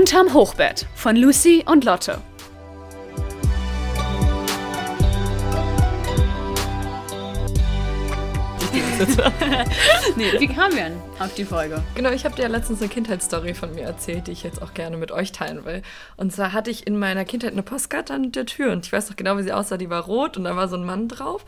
Unterm Hochbett von Lucy und Lotte. nee, wie kamen wir denn auf die Folge? Genau, ich habe dir ja letztens eine Kindheitsstory von mir erzählt, die ich jetzt auch gerne mit euch teilen will. Und zwar hatte ich in meiner Kindheit eine Postkarte an der Tür und ich weiß noch genau, wie sie aussah. Die war rot und da war so ein Mann drauf.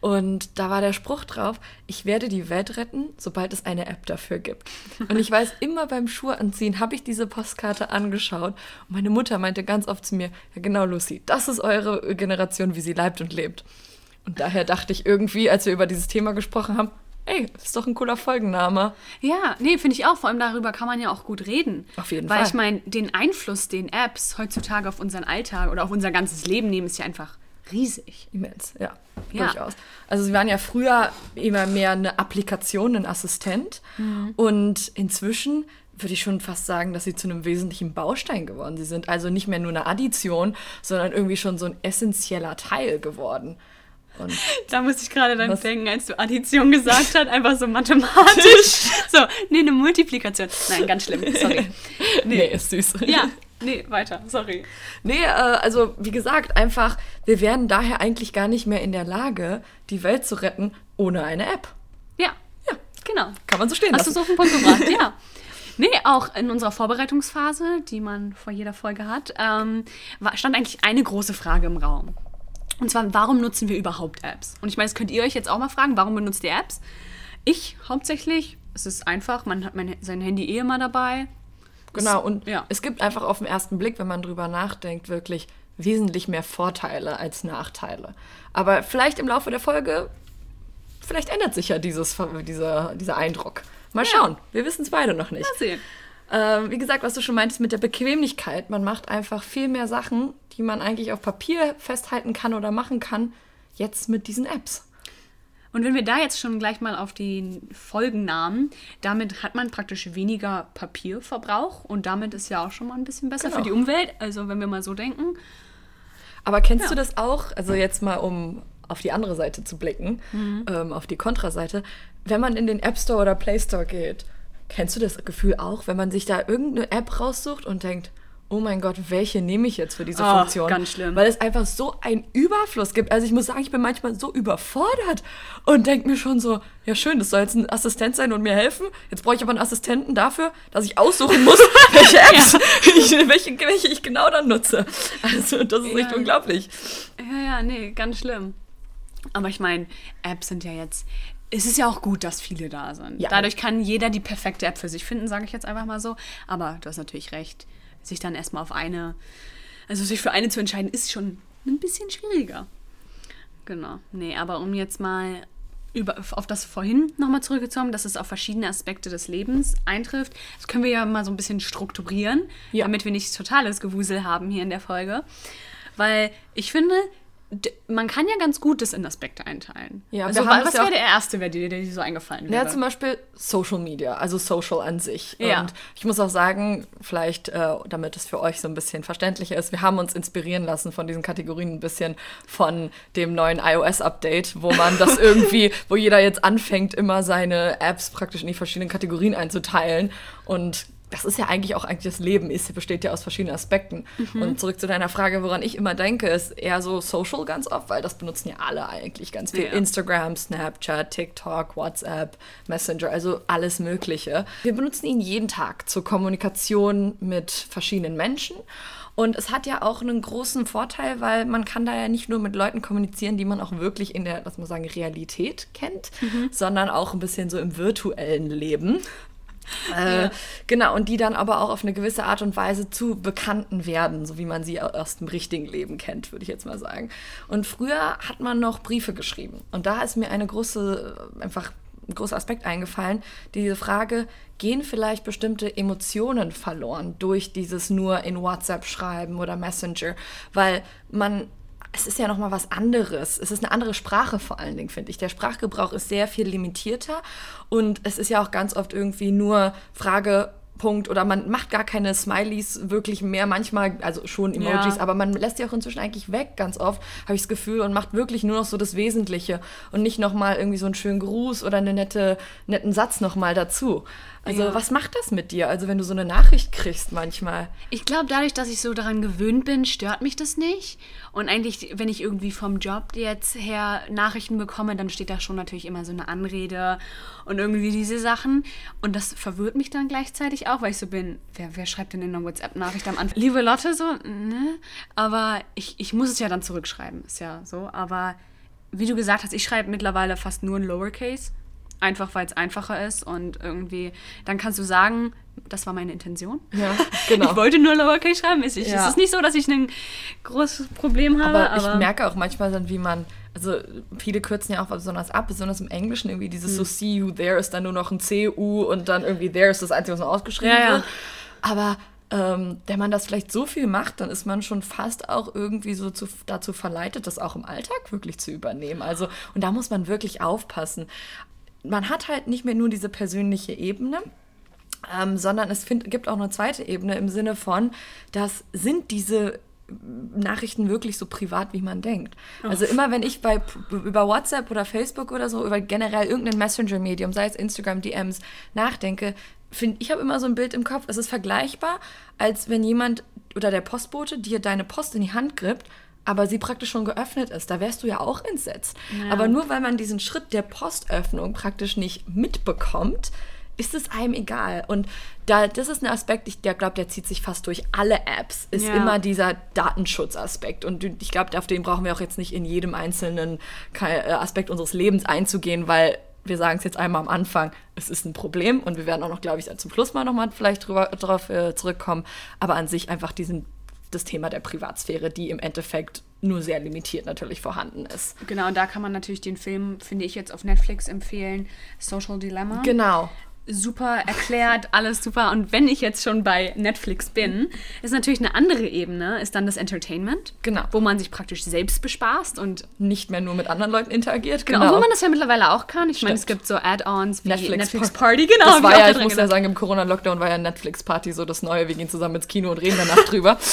Und da war der Spruch drauf, ich werde die Welt retten, sobald es eine App dafür gibt. Und ich weiß, immer beim Schuhanziehen habe ich diese Postkarte angeschaut. Und meine Mutter meinte ganz oft zu mir, ja genau, Lucy, das ist eure Generation, wie sie leibt und lebt. Und daher dachte ich irgendwie, als wir über dieses Thema gesprochen haben, ey, ist doch ein cooler Folgenname. Ja, nee, finde ich auch. Vor allem darüber kann man ja auch gut reden. Auf jeden Weil Fall. ich meine, den Einfluss, den Apps heutzutage auf unseren Alltag oder auf unser ganzes Leben nehmen, ist ja einfach riesig. Immens, ja, Ja. durchaus. Also sie waren ja früher immer mehr eine Applikation, ein Assistent. Mhm. Und inzwischen würde ich schon fast sagen, dass sie zu einem wesentlichen Baustein geworden. Sie sind also nicht mehr nur eine Addition, sondern irgendwie schon so ein essentieller Teil geworden. Und Da muss ich gerade dann denken, als du Addition gesagt hast, einfach so mathematisch. so, nee, eine Multiplikation. Nein, ganz schlimm, sorry. nee, ist süß. Ja, nee, weiter, sorry. Nee, äh, also wie gesagt, einfach, wir wären daher eigentlich gar nicht mehr in der Lage, die Welt zu retten ohne eine App. Ja, Ja, genau. kann man so stehen Hast du lassen. es auf den Punkt gebracht, ja. Nee, auch in unserer Vorbereitungsphase, die man vor jeder Folge hat, ähm, stand eigentlich eine große Frage im Raum. Und zwar, warum nutzen wir überhaupt Apps? Und ich meine, das könnt ihr euch jetzt auch mal fragen, warum benutzt ihr Apps? Ich hauptsächlich, es ist einfach, man hat mein, sein Handy eh immer dabei. Genau, und ja. es gibt einfach auf den ersten Blick, wenn man drüber nachdenkt, wirklich wesentlich mehr Vorteile als Nachteile. Aber vielleicht im Laufe der Folge, vielleicht ändert sich ja dieses, dieser, dieser Eindruck. Mal schauen, wir wissen es beide noch nicht. Mal sehen. Ähm, wie gesagt, was du schon meintest mit der Bequemlichkeit, man macht einfach viel mehr Sachen, die man eigentlich auf Papier festhalten kann oder machen kann, jetzt mit diesen Apps. Und wenn wir da jetzt schon gleich mal auf die Folgennamen, damit hat man praktisch weniger Papierverbrauch und damit ist ja auch schon mal ein bisschen besser Genau. für die Umwelt. Also wenn wir mal so denken. Aber kennst Ja. du das auch? Also jetzt mal, um auf die andere Seite zu blicken, ähm, auf die Kontraseite. Wenn man in den App Store oder Play Store geht, kennst du das Gefühl auch, wenn man sich da irgendeine App raussucht und denkt, oh mein Gott, welche nehme ich jetzt für diese Oh, Funktion? ganz schlimm. Weil es einfach so einen Überfluss gibt. Also ich muss sagen, ich bin manchmal so überfordert und denke mir schon so, ja schön, das soll jetzt ein Assistent sein und mir helfen. Jetzt brauche ich aber einen Assistenten dafür, dass ich aussuchen muss, welche Apps, ich, welche, welche ich genau dann nutze. Also das ist echt Ja. unglaublich. Ja, ja, nee, ganz schlimm. Aber ich meine, Apps sind ja jetzt. Es ist ja auch gut, dass viele da sind. Ja. Dadurch kann jeder die perfekte App für sich finden, sage ich jetzt einfach mal so. Aber du hast natürlich recht, sich dann erstmal auf eine, also sich für eine zu entscheiden, ist schon ein bisschen schwieriger. Genau. Nee, aber um jetzt mal über, auf das vorhin nochmal zurückgekommen, dass es auf verschiedene Aspekte des Lebens eintrifft. Das können wir ja mal so ein bisschen strukturieren, Ja. damit wir nicht totales Gewusel haben hier in der Folge. Weil ich finde, man kann ja ganz gut das in Aspekte einteilen. Ja, also, was ja wäre der erste, dir, der dir so eingefallen wäre? Ja, zum Beispiel Social Media, also Social an sich. Ja. Und ich muss auch sagen, vielleicht, äh, damit es für euch so ein bisschen verständlicher ist, wir haben uns inspirieren lassen von diesen Kategorien ein bisschen von dem neuen iOS-Update, wo man das irgendwie, wo jeder jetzt anfängt, immer seine Apps praktisch in die verschiedenen Kategorien einzuteilen. Und das ist ja eigentlich auch eigentlich das Leben, ist, besteht ja aus verschiedenen Aspekten. Mhm. Und zurück zu deiner Frage, woran ich immer denke, ist eher so Social ganz oft, weil das benutzen ja alle eigentlich ganz viel. Ja. Instagram, Snapchat, TikTok, WhatsApp, Messenger, also alles Mögliche. Wir benutzen ihn jeden Tag zur Kommunikation mit verschiedenen Menschen. Und es hat ja auch einen großen Vorteil, weil man kann da ja nicht nur mit Leuten kommunizieren, die man auch wirklich in der, lass mal sagen, Realität kennt, sondern auch ein bisschen so im virtuellen Leben. Äh, Genau, und die dann aber auch auf eine gewisse Art und Weise zu Bekannten werden, so wie man sie aus dem richtigen Leben kennt, würde ich jetzt mal sagen. Und früher hat man noch Briefe geschrieben. Und da ist mir eine große, äh, einfach ein großer Aspekt eingefallen, diese Frage, gehen vielleicht bestimmte Emotionen verloren durch dieses nur in WhatsApp schreiben oder Messenger, weil man es ist ja noch mal was anderes. Es ist eine andere Sprache vor allen Dingen, finde ich. Der Sprachgebrauch ist sehr viel limitierter und es ist ja auch ganz oft irgendwie nur Frage, Punkt oder man macht gar keine Smileys wirklich mehr manchmal, also schon Emojis, Ja. aber man lässt die auch inzwischen eigentlich weg, ganz oft, habe ich das Gefühl, und macht wirklich nur noch so das Wesentliche und nicht nochmal irgendwie so einen schönen Gruß oder einen nette, netten Satz nochmal dazu. Also Ja. was macht das mit dir? Also wenn du so eine Nachricht kriegst manchmal. Ich glaube, dadurch, dass ich so daran gewöhnt bin, stört mich das nicht. Und eigentlich, wenn ich irgendwie vom Job jetzt her Nachrichten bekomme, dann steht da schon natürlich immer so eine Anrede und irgendwie diese Sachen. Und das verwirrt mich dann gleichzeitig auch, weil ich so bin, wer, wer schreibt denn in einer WhatsApp-Nachricht am Anfang? Liebe Lotte, so, ne? Aber ich, ich muss es ja dann zurückschreiben, ist ja so. Aber wie du gesagt hast, ich schreibe mittlerweile fast nur in Lowercase. Einfach weil es einfacher ist und irgendwie, dann kannst du sagen, das war meine Intention. Ja, genau. Ich wollte nur Lowercase schreiben. Es ist, Ja. es ist nicht so, dass ich ein großes Problem habe, Aber, aber, ich merke auch manchmal dann, wie man, also viele kürzen ja auch besonders ab, besonders im Englischen irgendwie dieses Hm. so see you there ist dann nur noch ein CU und dann irgendwie there ist das Einzige, was noch ausgeschrieben ja. wird. Aber ähm, wenn man das vielleicht so viel macht, dann ist man schon fast auch irgendwie so zu, dazu verleitet, das auch im Alltag wirklich zu übernehmen. Also, und da muss man wirklich aufpassen. Man hat halt nicht mehr nur diese persönliche Ebene, ähm, sondern es find, gibt auch eine zweite Ebene im Sinne von, das sind diese Nachrichten wirklich so privat, wie man denkt. Also immer, wenn ich bei, über WhatsApp oder Facebook oder so, über generell irgendein Messenger-Medium, sei es Instagram, DMs, nachdenke, finde ich habe immer so ein Bild im Kopf, es ist vergleichbar, als wenn jemand oder der Postbote dir deine Post in die Hand grippt, aber sie praktisch schon geöffnet ist. Da wärst du ja auch entsetzt. Aber nur weil man diesen Schritt der Postöffnung praktisch nicht mitbekommt, ist es einem egal. Und da, das ist ein Aspekt, ich der glaube, der zieht sich fast durch alle Apps, ist Ja. immer dieser Datenschutzaspekt. Und ich glaube, auf den brauchen wir auch jetzt nicht in jedem einzelnen äh, Aspekt unseres Lebens einzugehen, weil wir sagen es jetzt einmal am Anfang, es ist ein Problem und wir werden auch noch, glaube ich, zum Schluss mal nochmal vielleicht drüber, drauf äh, zurückkommen. Aber an sich einfach diesen, das Thema der Privatsphäre, die im Endeffekt nur sehr limitiert natürlich vorhanden ist. genau, und da kann man natürlich den Film, finde ich, jetzt auf Netflix empfehlen, Social Dilemma. Genau. Super erklärt, alles super. Und wenn ich jetzt schon bei Netflix bin, ist natürlich eine andere Ebene, ist dann das Entertainment. Genau. Wo man sich praktisch selbst bespaßt und Nicht mehr nur mit anderen Leuten interagiert. Genau, obwohl man das ja mittlerweile auch kann. Ich meine, es gibt so Add-ons wie Netflix Netflix, Par- Party, genau. das war ja, ich muss ja gedacht. sagen, im Corona-Lockdown war ja Netflix-Party so das Neue. Wir gehen zusammen ins Kino und reden danach drüber.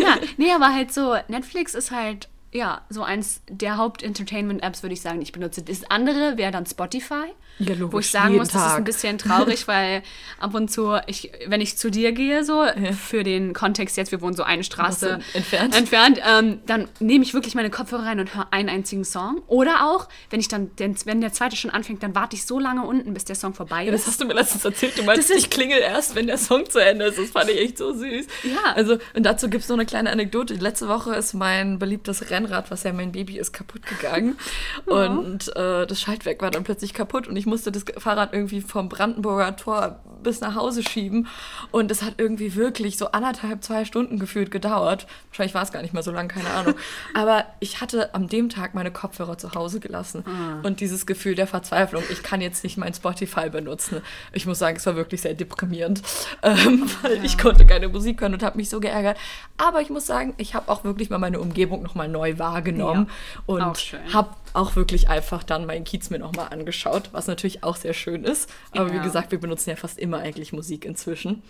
Ja, nee, aber halt so, Netflix ist halt, ja, so eins der Haupt-Entertainment-Apps, würde ich sagen, die ich benutze. Das andere wäre dann Spotify. Ja, logisch, Wo ich sagen muss, das ist Tag. ein bisschen traurig, weil ab und zu, ich, wenn ich zu dir gehe, so, für den Kontext jetzt, wir wohnen so eine Straße so entfernt. entfernt ähm, dann nehme ich wirklich meine Kopfhörer rein und höre einen einzigen Song. Oder auch, wenn ich dann, den, wenn der zweite schon anfängt, dann warte ich so lange unten, bis der Song vorbei Ja, ist. das hast du mir letztens erzählt. Du meinst, ist- ich klingel erst, wenn der Song zu Ende ist. Das fand ich echt so süß. Ja. Also, und dazu gibt es noch eine kleine Anekdote. Letzte Woche ist mein beliebtes Rennrad, was ja mein Baby ist, kaputt gegangen. Und äh, das Schaltwerk war dann plötzlich kaputt und ich musste das Fahrrad irgendwie vom Brandenburger Tor bis nach Hause schieben. Und es hat irgendwie wirklich so anderthalb, zwei Stunden gefühlt gedauert. Wahrscheinlich war es gar nicht mal so lang, keine Ahnung. Aber ich hatte am dem Tag meine Kopfhörer zu Hause gelassen. Und dieses Gefühl der Verzweiflung, ich kann jetzt nicht mein Spotify benutzen. Ich muss sagen, es war wirklich sehr deprimierend, ähm, weil ich konnte keine Musik hören und habe mich so geärgert. Aber ich muss sagen, ich habe auch wirklich mal meine Umgebung nochmal neu wahrgenommen auch und habe auch wirklich einfach dann meinen Kiez mir nochmal angeschaut, was natürlich auch sehr schön ist. Aber wie Ja. gesagt, wir benutzen ja fast immer eigentlich Musik inzwischen.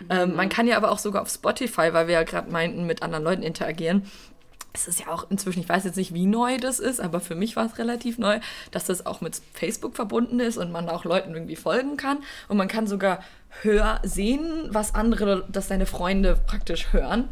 Mhm. Ähm, man kann ja aber auch sogar auf Spotify, weil wir ja gerade meinten, mit anderen Leuten interagieren. Es ist ja auch inzwischen, ich weiß jetzt nicht, wie neu das ist, aber für mich war es relativ neu, dass das auch mit Facebook verbunden ist und man auch Leuten irgendwie folgen kann. Und man kann sogar hör sehen, was andere, dass seine Freunde praktisch hören.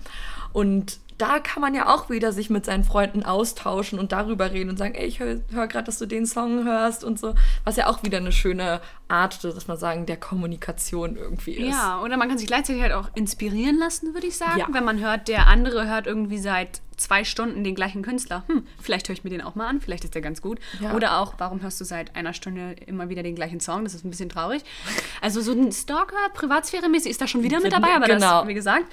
Und da kann man ja auch wieder sich mit seinen Freunden austauschen und darüber reden und sagen, ey, ich höre hör gerade, dass du den Song hörst und so. Was ja auch wieder eine schöne Art, dass man sagen, der Kommunikation irgendwie ist. Ja, oder man kann sich gleichzeitig halt auch inspirieren lassen, würde ich sagen. Ja. Wenn man hört, der andere hört irgendwie seit zwei Stunden den gleichen Künstler. Hm, vielleicht höre ich mir den auch mal an, vielleicht ist der ganz gut. Ja. Oder auch, warum hörst du seit einer Stunde immer wieder den gleichen Song? Das ist ein bisschen traurig. Also so ein Stalker, Privatsphäre-mäßig ist da schon wieder mit dabei, aber Genau. das, wie gesagt.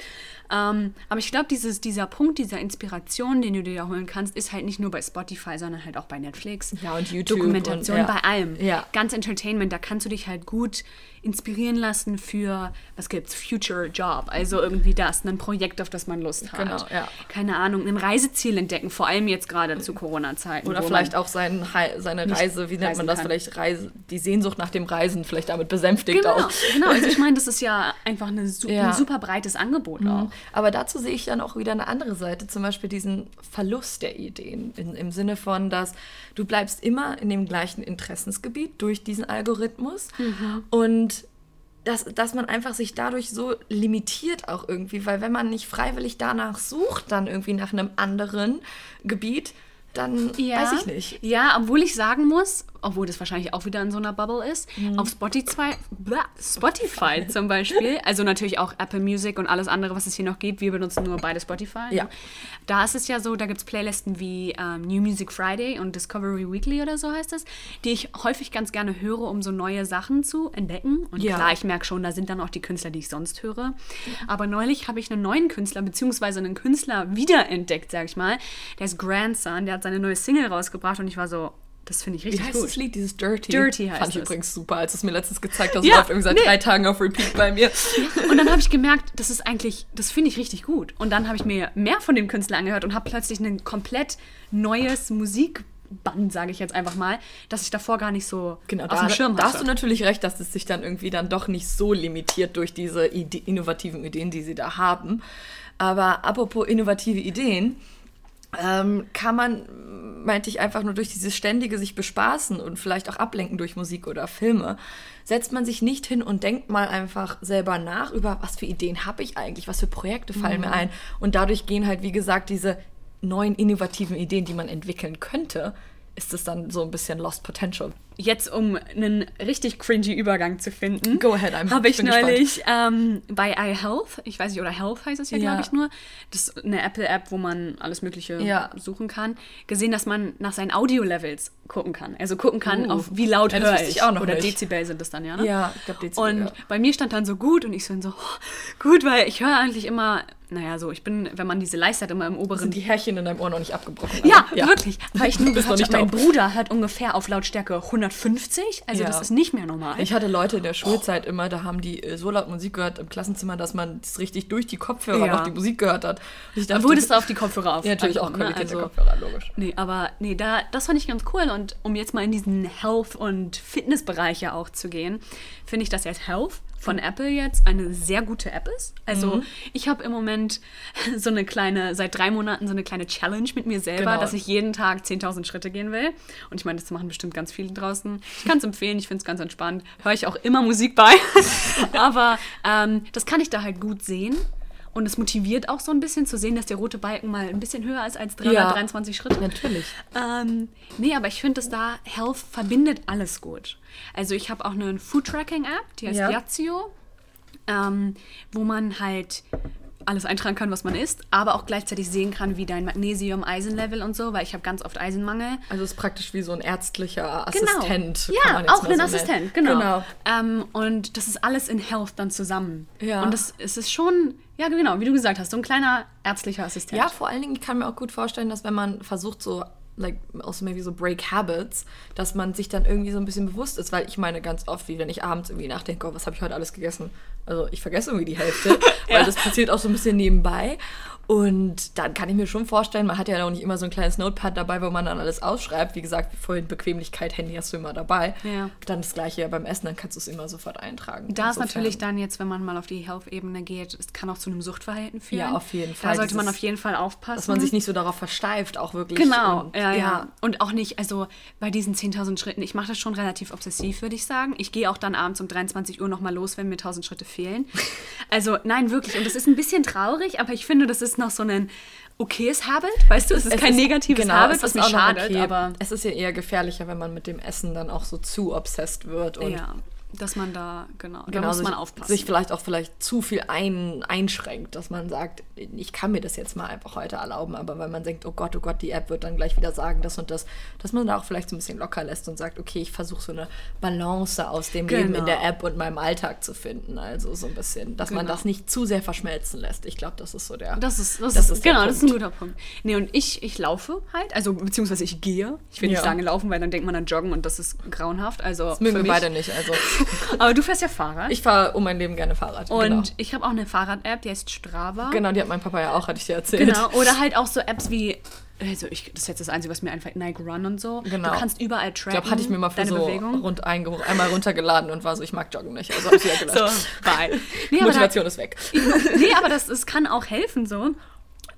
Ähm, aber ich glaube, dieses, dieser Punkt dieser Inspiration, den du dir da holen kannst, ist halt nicht nur bei Spotify, sondern halt auch bei Netflix. Ja, und YouTube Dokumentation, und- ja. bei allem. Ja. Ganz Entertainment, da kannst du dich halt gut inspirieren lassen für, was gibt's, Future Job, also irgendwie das, ein Projekt, auf das man Lust hat. Genau, ja. Keine Ahnung, ein Reiseziel entdecken, vor allem jetzt gerade zu Corona-Zeiten. Oder vielleicht auch sein, seine Reise, wie nennt man das? kann. Vielleicht Reise, die Sehnsucht nach dem Reisen vielleicht damit besänftigt Genau, auch. genau. Also ich meine, das ist ja einfach eine, ein super breites Angebot auch. Aber dazu sehe ich dann auch wieder eine andere Seite, zum Beispiel diesen Verlust der Ideen. In, Im Sinne von, dass du bleibst immer in dem gleichen Interessensgebiet durch diesen Algorithmus und dass, dass man einfach sich dadurch so limitiert auch irgendwie, weil wenn man nicht freiwillig danach sucht, dann irgendwie nach einem anderen Gebiet, dann weiß ich nicht. Ja, obwohl ich sagen muss, obwohl das wahrscheinlich auch wieder in so einer Bubble ist, Mhm. auf Spotify, blah, Spotify zum Beispiel, also natürlich auch Apple Music und alles andere, was es hier noch gibt, wir benutzen nur beide Spotify. Ja. Ne? Da ist es ja so, da gibt es Playlisten wie ähm, New Music Friday und Discovery Weekly oder so heißt es, die ich häufig ganz gerne höre, um so neue Sachen zu entdecken. Und Ja. klar, ich merke schon, da sind dann auch die Künstler, die ich sonst höre. Aber neulich habe ich einen neuen Künstler, beziehungsweise einen Künstler wiederentdeckt, sag ich mal. Der ist Grandson, der hat seine neue Single rausgebracht und ich war so, das finde ich Wie richtig heißt gut. das Lied? Dieses Dirty? Dirty heißt Fand ich es. übrigens super, als es mir letztens gezeigt hast. Ja, läuft irgendwie seit nee. drei Tagen auf Repeat bei mir. Und dann habe ich gemerkt, das ist eigentlich, das finde ich richtig gut. Und dann habe ich mir mehr von dem Künstler angehört und habe plötzlich ein komplett neues Musikband, sage ich jetzt einfach mal, das ich davor gar nicht so Genau, auf da, dem Schirm da hast hatte. du natürlich recht, dass es sich dann irgendwie dann doch nicht so limitiert durch diese Ide innovativen Ideen, die sie da haben. Aber apropos innovative Ideen, ähm, kann man, meinte ich, einfach nur durch dieses ständige sich bespaßen und vielleicht auch ablenken durch Musik oder Filme, setzt man sich nicht hin und denkt mal einfach selber nach über, was für Ideen habe ich eigentlich, was für Projekte fallen mir ein. Und dadurch gehen halt, wie gesagt, diese neuen innovativen Ideen, die man entwickeln könnte, ist es dann so ein bisschen Lost Potential. Jetzt, um einen richtig cringy Übergang zu finden, habe ich neulich ähm, bei iHealth, ich weiß nicht, oder Health heißt es ja, Ja. glaube ich nur, das ist eine Apple-App, wo man alles Mögliche Ja. suchen kann, gesehen, dass man nach seinen Audio-Levels gucken kann. Also gucken kann, Uh. auf wie laut Ja, höre ich. oder nicht. Dezibel sind das dann, ja, ne? Ja, ich glaube, Dezibel. Und ja. bei mir stand dann so gut und ich so, so oh, gut, weil ich höre eigentlich immer, naja, so, ich bin, wenn man diese Leiste hat, immer im oberen sind die Härchen in deinem Ohr noch nicht abgebrochen. ja, Also, wirklich. Weil ich nur nicht habe, mein. Bruder hört ungefähr auf Lautstärke 150. Also Ja. das ist nicht mehr normal. Ich hatte Leute in der Schulzeit immer, da haben die äh, so laut Musik gehört im Klassenzimmer, dass man das richtig durch die Kopfhörer Ja. noch die Musik gehört hat. Und ich da dachte, wurdest du auf die Kopfhörer auf. ja, natürlich auch ne? der Kopfhörer, logisch. Nee, aber nee, da, das fand ich ganz cool. Und um jetzt mal in diesen Health- und Fitnessbereiche auch zu gehen, finde ich, dass jetzt Health von Apple jetzt eine sehr gute App ist. Also Mhm. ich habe im Moment so eine kleine, seit drei Monaten so eine kleine Challenge mit mir selber, Genau. dass ich jeden Tag 10.000 Schritte gehen will. Und ich meine, das machen bestimmt ganz viele draußen. Ich kann es empfehlen, ich finde es ganz entspannt. Höre ich auch immer Musik bei. Aber ähm, das kann ich da halt gut sehen. Und es motiviert auch so ein bisschen zu sehen, dass der rote Balken mal ein bisschen höher ist als 323 Schritte. Natürlich. Ähm, nee, aber ich finde, dass da Health verbindet alles gut. Also ich habe auch eine Food-Tracking-App, die heißt Ja. Yazio, ähm, wo man halt alles eintragen kann, was man isst, aber auch gleichzeitig sehen kann, wie dein Magnesium-Eisen-Level und so, weil ich habe ganz oft Eisenmangel. Also es ist praktisch wie so ein ärztlicher Genau. Assistent. kann Ja, auch ein so Assistent, genau. genau. Ähm, und das ist alles in Health dann zusammen. Ja. Und das, es ist schon, ja genau, wie du gesagt hast, so ein kleiner ärztlicher Assistent. Ja, vor allen Dingen, ich kann mir auch gut vorstellen, dass wenn man versucht, so, like, also maybe so Break Habits, dass man sich dann irgendwie so ein bisschen bewusst ist, weil ich meine ganz oft, wie wenn ich abends irgendwie nachdenke, oh, was habe ich heute alles gegessen? Also ich vergesse irgendwie die Hälfte, weil Ja. das passiert auch so ein bisschen nebenbei. Und dann kann ich mir schon vorstellen, man hat ja auch nicht immer so ein kleines Notepad dabei, wo man dann alles ausschreibt. Wie gesagt, vorhin Bequemlichkeit, Handy hast du immer dabei. Ja. Dann das gleiche ja beim Essen, dann kannst du es immer sofort eintragen. Da ist natürlich dann jetzt, wenn man mal auf die Health-Ebene geht, es kann auch zu einem Suchtverhalten führen. Ja, auf jeden Fall. Da sollte man Dieses- auf jeden Fall aufpassen. dass man sich nicht so darauf versteift, auch wirklich. Genau, Und, ja, ja, Und auch nicht, also bei diesen 10.000 Schritten, ich mache das schon relativ obsessiv, würde ich sagen. Ich gehe auch dann abends um 23 Uhr nochmal los, wenn mir 1.000 Schritte fehlen. Also nein, wirklich. Und das ist ein bisschen traurig, aber ich finde, das ist noch so ein okayes Habit. Weißt du, es ist Es kein ist- negatives genau, Habit, was ist noch schadet, okay. aber es ist ja eher gefährlicher, wenn man mit dem Essen dann auch so zu obsessed wird und ja, dass man da, genau, da genau, muss man sich, aufpassen. sich vielleicht auch vielleicht zu viel ein, einschränkt, dass man sagt, ich kann mir das jetzt mal einfach heute erlauben, aber wenn man denkt, oh Gott, oh Gott, die App wird dann gleich wieder sagen, das und das, dass man da auch vielleicht so ein bisschen locker lässt und sagt, okay, ich versuche so eine Balance aus dem Leben in Genau. der App und meinem Alltag zu finden, also so ein bisschen, dass man Genau. das nicht zu sehr verschmelzen lässt. Ich glaube, das ist so der Das ist, das Das ist, genau, das ist ein guter Punkt. Nee, und ich, ich laufe halt, also beziehungsweise ich gehe. Ich will Ja. nicht sagen laufen, weil dann denkt man an Joggen und das ist grauenhaft. Also Das mögen wir beide nicht, also Aber du fährst ja Fahrrad. Ich fahre um mein Leben gerne Fahrrad. und genau. ich habe auch eine Fahrrad-App, die heißt Strava. genau, die hat mein Papa ja auch, hatte ich dir erzählt. Genau. Oder halt auch so Apps wie, also ich, das ist jetzt das Einzige, was mir einfällt, Nike Run und so. Genau. Du kannst überall Ich tracken. glaube, hatte ich mir mal für so Bewegung. rund einge einmal runtergeladen und war so, ich mag Joggen nicht. Also hab ich wieder So, gelöscht. bye. Nee, aber, da, Motivation ist weg. nee, aber das, das kann auch helfen so.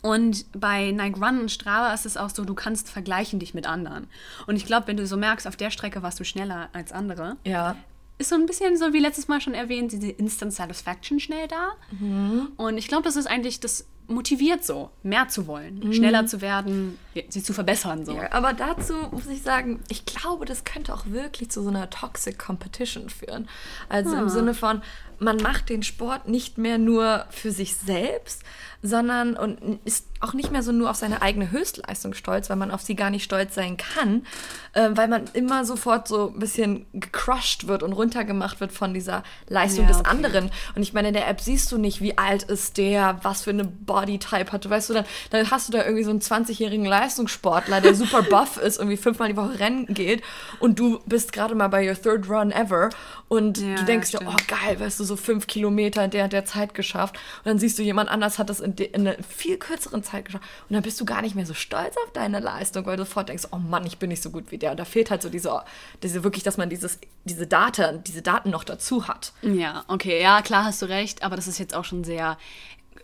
Und bei Nike Run und Strava ist es auch so, du kannst vergleichen dich mit anderen. Und ich glaube, wenn du so merkst, auf der Strecke warst du schneller als andere, Ja. Ist so ein bisschen so wie letztes Mal schon erwähnt, diese Instant Satisfaction schnell da. Mhm. Und ich glaube, das ist eigentlich, das motiviert so, mehr zu wollen, Mhm. schneller zu werden, sich zu verbessern so. Ja, aber dazu muss ich sagen, ich glaube, das könnte auch wirklich zu so einer Toxic Competition führen. Also Ah. im Sinne von, man macht den Sport nicht mehr nur für sich selbst, sondern und ist auch nicht mehr so nur auf seine eigene Höchstleistung stolz, weil man auf sie gar nicht stolz sein kann, äh, weil man immer sofort so ein bisschen gecrushed wird und runtergemacht wird von dieser Leistung Ja, des okay. anderen. Und ich meine, in der App siehst du nicht, wie alt ist der, was für eine Bodytype hat. Du weißt du, dann, dann hast du da irgendwie so einen 20-jährigen Leistungssportler, der super buff ist, irgendwie fünfmal die Woche rennen geht und du bist gerade mal bei your third run ever und Ja, du denkst dir, oh geil, weißt du, so fünf Kilometer in der, der Zeit geschafft. Und dann siehst du, jemand anders hat das in, in einer viel kürzeren Zeit geschafft. Und dann bist du gar nicht mehr so stolz auf deine Leistung, weil du sofort denkst, oh Mann, ich bin nicht so gut wie der. Und da fehlt halt so diese, diese wirklich, dass man dieses, diese Daten, diese Daten noch dazu hat. Ja, okay, ja, klar hast du recht, aber das ist jetzt auch schon sehr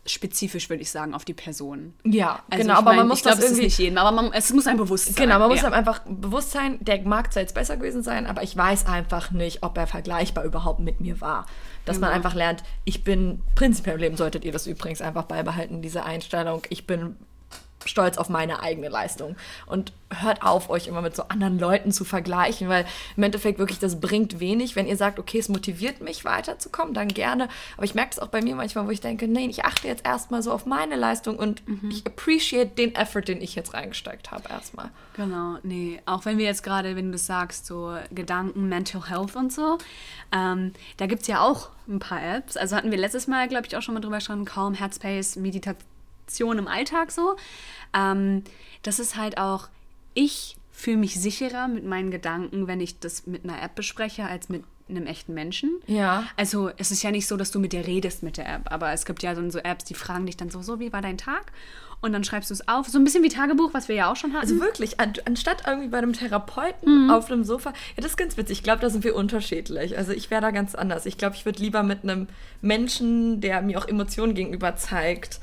spezifisch, würde ich sagen, auf die Person. Ja, Also genau, aber mein, man muss ich glaube, das irgendwie nicht jedem, aber man, es muss ein bewusst sein. Genau, man muss ja. einem einfach bewusst sein, der mag zwar jetzt besser gewesen sein, aber ich weiß einfach nicht, ob er vergleichbar überhaupt mit mir war. Dass man Genau. einfach lernt, ich bin prinzipiell im Leben, solltet ihr das übrigens einfach beibehalten, diese Einstellung, ich bin stolz auf meine eigene Leistung. Und hört auf, euch immer mit so anderen Leuten zu vergleichen, weil im Endeffekt wirklich, das bringt wenig. Wenn ihr sagt, okay, es motiviert mich weiterzukommen, dann gerne. Aber ich merke es auch bei mir manchmal, wo ich denke, nein, ich achte jetzt erstmal so auf meine Leistung und ich appreciate den Effort, den ich jetzt reingesteckt habe erstmal. Genau, nee. Auch wenn wir jetzt gerade, wenn du das sagst, so Gedanken, Mental Health und so, ähm, da gibt es ja auch ein paar Apps. Also hatten wir letztes Mal, glaube ich, auch schon mal drüber schon, Calm, Headspace, Meditation im Alltag so. Ähm, das ist halt auch, ich fühle mich sicherer mit meinen Gedanken, wenn ich das mit einer App bespreche, als mit einem echten Menschen. Ja. Also es ist ja nicht so, dass du mit der redest mit der App, aber es gibt ja dann so Apps, die fragen dich dann so, so wie war dein Tag? Und dann schreibst du es auf, so ein bisschen wie Tagebuch, was wir ja auch schon hatten. Also wirklich, an, anstatt irgendwie bei einem Therapeuten auf einem Sofa, ja, das ist ganz witzig. Ich glaube, da sind wir unterschiedlich. Also ich wäre da ganz anders. Ich glaube, ich würde lieber mit einem Menschen, der mir auch Emotionen gegenüber zeigt.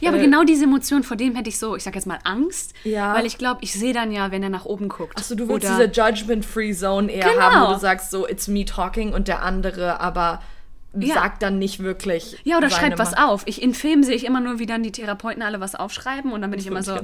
Ja, aber Äh, genau diese Emotion, vor dem hätte ich so, ich sag jetzt mal Angst. Ja. Weil ich glaube, ich sehe dann ja, wenn er nach oben guckt. Achso, du willst Oder- diese Judgment-Free Zone eher Genau. haben, wo du sagst, so, it's me talking und der andere aber Ja. sagt dann nicht wirklich. Ja, oder schreibt was auf. Ich, in Filmen sehe ich immer nur, wie dann die Therapeuten alle was aufschreiben und dann bin ich immer so,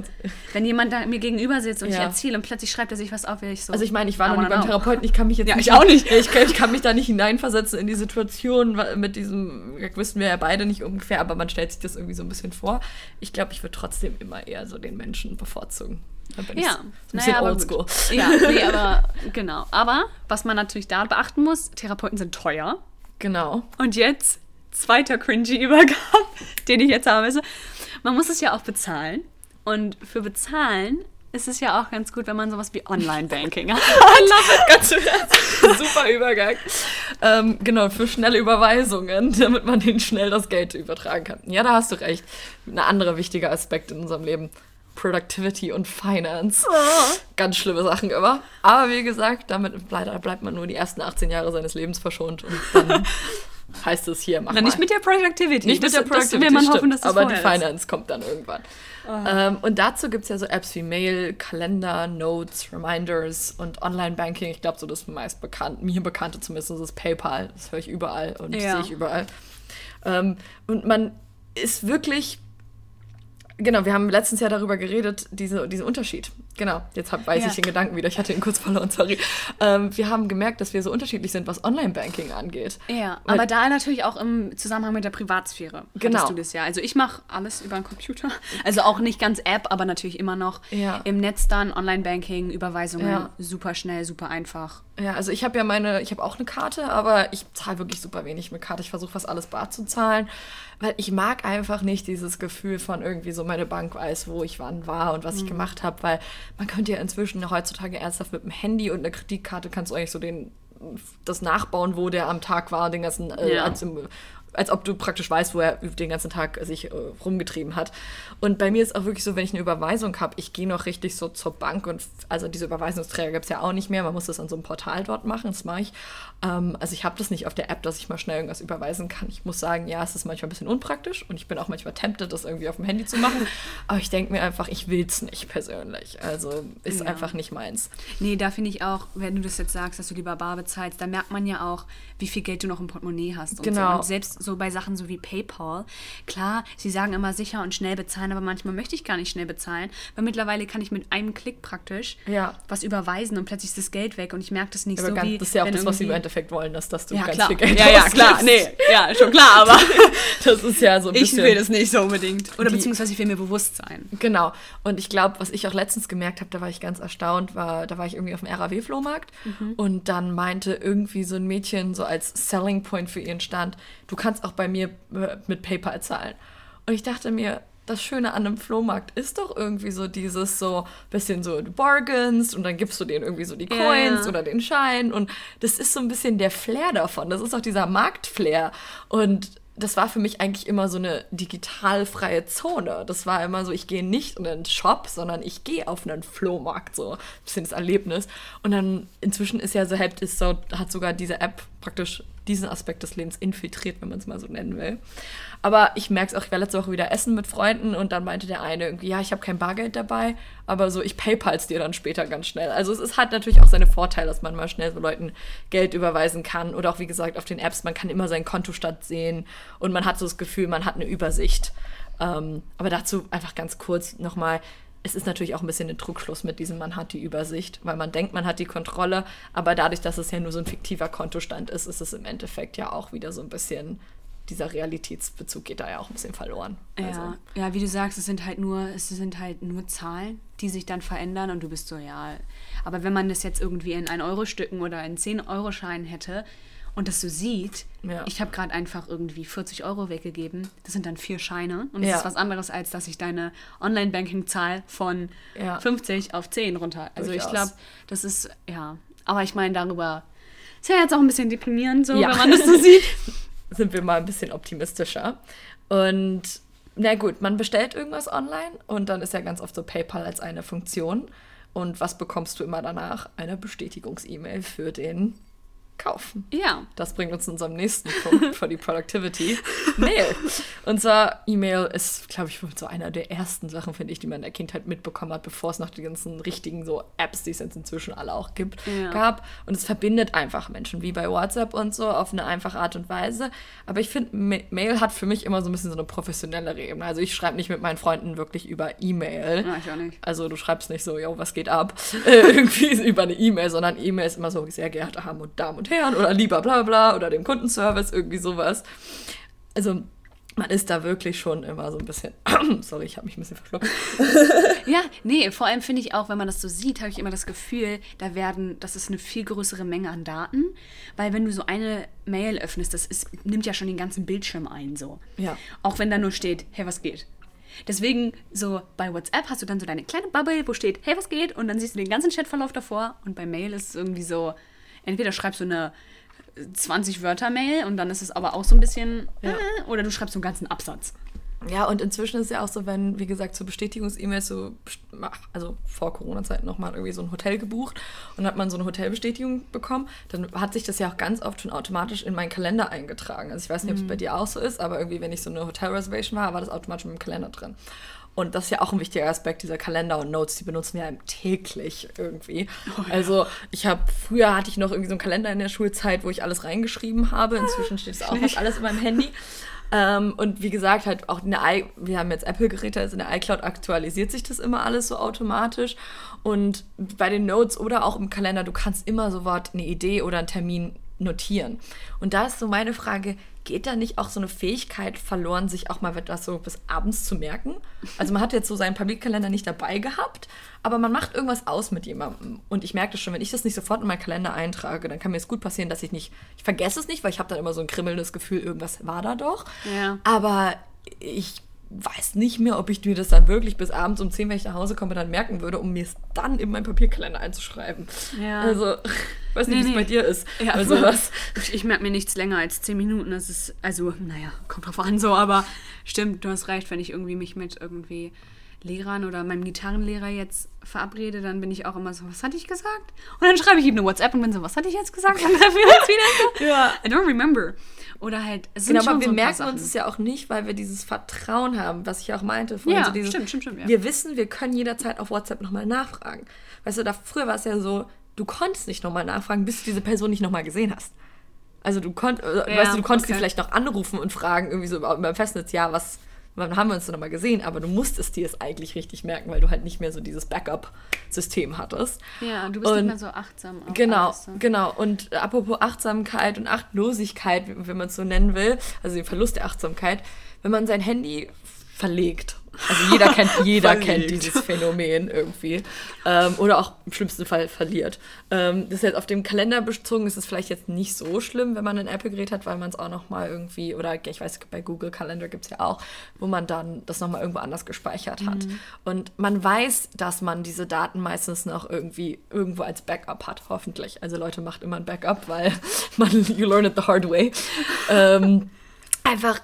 wenn jemand da mir gegenüber sitzt und ich Ja. erzähle und plötzlich schreibt er sich was auf, wäre ich so. Also ich meine, ich war noch nie beim. Therapeuten, ich kann mich jetzt Ja, nicht, ich auch nicht. Ich kann, ich kann mich da nicht hineinversetzen in die Situation mit diesem, wissen wir ja beide nicht ungefähr, aber man stellt sich das irgendwie so ein bisschen vor. Ich glaube, ich würde trotzdem immer eher so den Menschen bevorzugen. Ich Ja, so ein bisschen naja, aber oldschool. Ja, nee, aber genau. Aber was man natürlich da beachten muss, Therapeuten sind teuer. Genau. Und jetzt, zweiter cringy Übergang, den ich jetzt habe. Also, man muss es ja auch bezahlen. Und für bezahlen ist es ja auch ganz gut, wenn man sowas wie Online-Banking hat. I love it, ganz Ernst. Super Übergang. Ähm, genau, für schnelle Überweisungen, damit man denen schnell das Geld übertragen kann. Ja, da hast du recht. Ein anderer wichtiger Aspekt in unserem Leben. Productivity und Finance. Ganz schlimme Sachen immer. Aber wie gesagt, damit bleibt, bleibt man nur die ersten 18 Jahre seines Lebens verschont. Und dann heißt es hier, mach Na, mal. nicht mit der Productivity. Nicht das, mit der Productivity, Das stimmt, hoffen, dass das aber die vorher ist. Finance kommt dann irgendwann. Ähm, und dazu gibt es ja so Apps wie Mail, Kalender, Notes, Reminders und Online-Banking. Ich glaube, so das meist bekannt, mir bekannte zumindest ist PayPal. Das höre ich überall und Ja. sehe ich überall. Ähm, und man ist wirklich Genau, wir haben letztens ja darüber geredet, diese, diesen Unterschied. Genau, jetzt hab, weiß Ja. ich den Gedanken wieder. Ich hatte ihn kurz verloren, sorry. Ähm, wir haben gemerkt, dass wir so unterschiedlich sind, was Online-Banking angeht. Ja, Weil- aber da natürlich auch im Zusammenhang mit der Privatsphäre. Genau. Du das ja. Also ich mache alles über den Computer. Also auch nicht ganz App, aber natürlich immer noch Ja. im Netz dann Online-Banking, Überweisungen, Ja. super schnell, super einfach. Ja, also ich habe ja meine, ich habe auch eine Karte, aber ich zahle wirklich super wenig mit Karte. Ich versuche fast alles bar zu zahlen, weil ich mag einfach nicht dieses Gefühl von irgendwie so meine Bank weiß, wo ich wann war und was ich gemacht habe, weil man könnte ja inzwischen heutzutage ernsthaft mit dem Handy und einer Kreditkarte kannst du eigentlich so den das nachbauen, wo der am Tag war, den ganzen, äh, Ja. Als, ob du praktisch weißt, wo er den ganzen Tag sich äh, rumgetrieben hat. Und bei mir ist auch wirklich so, wenn ich eine Überweisung habe, ich gehe noch richtig so zur Bank und also diese Überweisungsträger gibt es ja auch nicht mehr. Man muss das an so einem Portal dort machen, das mache ich. Ähm, also ich habe das nicht auf der App, dass ich mal schnell irgendwas überweisen kann. Ich muss sagen, ja, es ist manchmal ein bisschen unpraktisch und ich bin auch manchmal tempted, das irgendwie auf dem Handy zu machen. Aber ich denke mir einfach, ich will es nicht persönlich. Also ist Ja. einfach nicht meins. Nee, da finde ich auch, wenn du das jetzt sagst, dass du lieber bar bezahlst, da merkt man ja auch, wie viel Geld du noch im Portemonnaie hast. Und Genau. So. Und selbst so bei Sachen so wie PayPal, klar, sie sagen immer sicher und schnell bezahlen, aber manchmal möchte ich gar nicht schnell bezahlen, weil mittlerweile kann ich mit einem Klick praktisch Ja. was überweisen und plötzlich ist das Geld weg und ich merke das nicht Aber so ganz, wie. das ist ja auch das, was sie im Endeffekt wollen, dass, dass du Ja, ganz klar. viel Geld ja, ja, klar. Nee, ja, schon klar, aber Das ist ja so ein ich bisschen... will das nicht so unbedingt. Oder beziehungsweise ich will mir bewusst sein. Genau. Und ich glaube, was ich auch letztens gemerkt habe, da war ich ganz erstaunt, war, da war ich irgendwie auf dem RAW-Flohmarkt Mhm. und dann meinte irgendwie so ein Mädchen so als Selling Point für ihren Stand, du kannst auch bei mir äh, mit PayPal zahlen. Und ich dachte mir, das Schöne an einem Flohmarkt ist doch irgendwie so dieses so bisschen so du bargains und dann gibst du denen irgendwie so die Coins ja. oder den Schein und das ist so ein bisschen der Flair davon. Das ist auch dieser Marktflair und das war für mich eigentlich immer so eine digitalfreie Zone. Das war immer so, ich gehe nicht in einen Shop, sondern ich gehe auf einen Flohmarkt, so ein bisschen das Erlebnis. Und dann inzwischen ist ja so, ist so, hat sogar diese App praktisch diesen Aspekt des Lebens infiltriert, wenn man es mal so nennen will. Aber ich merke es auch, ich war letzte Woche wieder essen mit Freunden und dann meinte der eine irgendwie, ja, ich habe kein Bargeld dabei, aber so, ich PayPal's dir dann später ganz schnell. Also es ist, hat natürlich auch seine Vorteile, dass man mal schnell so Leuten Geld überweisen kann oder auch, wie gesagt, auf den Apps, man kann immer seinen Kontostand sehen und man hat so das Gefühl, man hat eine Übersicht. Ähm, aber dazu einfach ganz kurz nochmal, es ist natürlich auch ein bisschen ein Trugschluss mit diesem, man hat die Übersicht, weil man denkt, man hat die Kontrolle, aber dadurch, dass es ja nur so ein fiktiver Kontostand ist, ist es im Endeffekt ja auch wieder so ein bisschen, dieser Realitätsbezug geht da ja auch ein bisschen verloren. Also, Ja, ja, wie du sagst, es sind halt nur, es sind halt nur Zahlen, die sich dann verändern und du bist so, ja. Aber wenn man das jetzt irgendwie in 1-Euro-Stücken oder in 10-Euro-Scheinen hätte und das so sieht, Ja. ich habe gerade einfach irgendwie 40 Euro weggegeben, das sind dann vier Scheine und das Ja. ist was anderes, als dass ich deine Online-Banking-Zahl von Ja. 50 auf 10 runter. Also ich Durchaus. glaube, das ist, ja. Aber ich meine, darüber ist ja jetzt auch ein bisschen deprimierend, so, Ja. wenn man das so sieht. sind wir mal ein bisschen optimistischer. Und na gut, man bestellt irgendwas online und dann ist ja ganz oft so PayPal als eine Funktion. Und was bekommst du immer danach? Eine Bestätigungs-E-Mail für den Kauf. Ja. Das bringt uns zu unserem nächsten Punkt für die Productivity. Mail. Unser E-Mail ist, glaube ich, so einer der ersten Sachen, finde ich, die man in der Kindheit mitbekommen hat, bevor es noch die ganzen richtigen so Apps, die es jetzt inzwischen alle auch gibt, Ja. gab. Und es verbindet einfach Menschen, wie bei WhatsApp und so, auf eine einfache Art und Weise. Aber ich finde, Ma- Mail hat für mich immer so ein bisschen so eine professionellere Ebene. Also ich schreibe nicht mit meinen Freunden wirklich über E-Mail. Ja, ich auch nicht. Also du schreibst nicht so, yo, was geht ab? Äh, irgendwie über eine E-Mail, sondern E-Mail ist immer so, sehr geehrte Damen und Damen und Herren oder lieber bla bla bla oder dem Kundenservice, irgendwie sowas. Also man ist da wirklich schon immer so ein bisschen, sorry, ich habe mich ein bisschen verschluckt. Ja, nee, vor allem finde ich auch, wenn man das so sieht, habe ich immer das Gefühl, da werden, das ist eine viel größere Menge an Daten, weil wenn du so eine Mail öffnest, das ist, nimmt ja schon den ganzen Bildschirm ein, so. Ja. Auch wenn da nur steht, hey, was geht? Deswegen, so bei WhatsApp hast du dann so deine kleine Bubble, wo steht, hey, was geht? Und dann siehst du den ganzen Chatverlauf davor. Und bei Mail ist es irgendwie so, entweder schreibst du eine 20-Wörter-Mail und dann ist es aber auch so ein bisschen, äh, oder du schreibst so einen ganzen Absatz. Ja, und inzwischen ist es ja auch so, wenn, wie gesagt, zur Bestätigungs-E-Mails so, also vor Corona-Zeiten nochmal irgendwie so ein Hotel gebucht und hat man so eine Hotelbestätigung bekommen, dann hat sich das ja auch ganz oft schon automatisch in meinen Kalender eingetragen. Also ich weiß nicht, ob es bei dir auch so ist, aber irgendwie, wenn ich so eine Hotel-Reservation war, war das automatisch mit dem Kalender drin. Und das ist ja auch ein wichtiger Aspekt dieser Kalender und Notes, die benutzen wir ja täglich irgendwie. Also ich habe, früher hatte ich noch irgendwie so einen Kalender in der Schulzeit, wo ich alles reingeschrieben habe. Inzwischen steht es auch fast alles in meinem Handy. Ähm, und wie gesagt, halt auch in der I wir haben jetzt Apple-Geräte, also in der iCloud aktualisiert sich das immer alles so automatisch. Und bei den Notes oder auch im Kalender, du kannst immer sofort eine Idee oder einen Termin notieren. Und da ist so meine Frage, geht da nicht auch so eine Fähigkeit verloren, sich auch mal etwas so bis abends zu merken? Also man hat jetzt so seinen Papierkalender nicht dabei gehabt, aber man macht irgendwas aus mit jemandem. Und ich merke das schon, wenn ich das nicht sofort in meinen Kalender eintrage, dann kann mir es gut passieren, dass ich nicht, ich vergesse es nicht, weil ich habe dann immer so ein kribbelndes Gefühl, irgendwas war da doch. Ja. Aber ich weiß nicht mehr, ob ich mir das dann wirklich bis abends um 10, wenn ich nach Hause komme, dann merken würde, um mir es dann in meinen Papierkalender einzuschreiben. Ja. Also, Ich weiß nicht, wie es bei dir ist. Ja, bei sowas. Ich, ich merke mir nichts länger als 10 Minuten. Das ist, also, naja, kommt drauf an so, aber stimmt, du hast recht, wenn ich irgendwie mich mit irgendwie Lehrern oder meinem Gitarrenlehrer jetzt verabrede, dann bin ich auch immer so, was hatte ich gesagt? Und dann schreibe ich ihm eine WhatsApp und bin so, was hatte ich jetzt gesagt? Dann treffen wir uns wieder so. Ja. I don't remember. Oder halt, es sind Genau, aber wir so merken Sachen. uns es ja auch nicht, weil wir dieses Vertrauen haben, was ich auch meinte. Vorhin, Ja, so dieses, stimmt, stimmt, stimmt, ja. Wir wissen, wir können jederzeit auf WhatsApp nochmal nachfragen. Weißt du, da, früher war es ja so, du konntest nicht nochmal nachfragen, bis du diese Person nicht nochmal gesehen hast. Also du, konnt, äh, Ja, weißt du, du konntest die okay. vielleicht noch anrufen und fragen, irgendwie so über, über Festnetz, ja, was, wann haben wir uns denn nochmal gesehen? Aber du musstest dir es eigentlich richtig merken, weil du halt nicht mehr so dieses Backup-System hattest. Ja, du bist Und- nicht mehr so achtsam. Genau, alles, ne? genau. Und apropos Achtsamkeit und Achtlosigkeit, wenn man es so nennen will, also den Verlust der Achtsamkeit, wenn man sein Handy verlegt. Also jeder kennt, jeder kennt dieses Phänomen irgendwie. Ähm, oder auch im schlimmsten Fall verliert. Ähm, das ist jetzt auf dem Kalender bezogen, ist es vielleicht jetzt nicht so schlimm, wenn man ein Apple-Gerät hat, weil man es auch nochmal irgendwie, oder ich weiß, bei Google Calendar gibt es ja auch, wo man dann das nochmal irgendwo anders gespeichert hat. Und man weiß, dass man diese Daten meistens noch irgendwie irgendwo als Backup hat, hoffentlich. Also Leute, macht immer ein Backup, weil man, you learn it the hard way. ähm, einfach,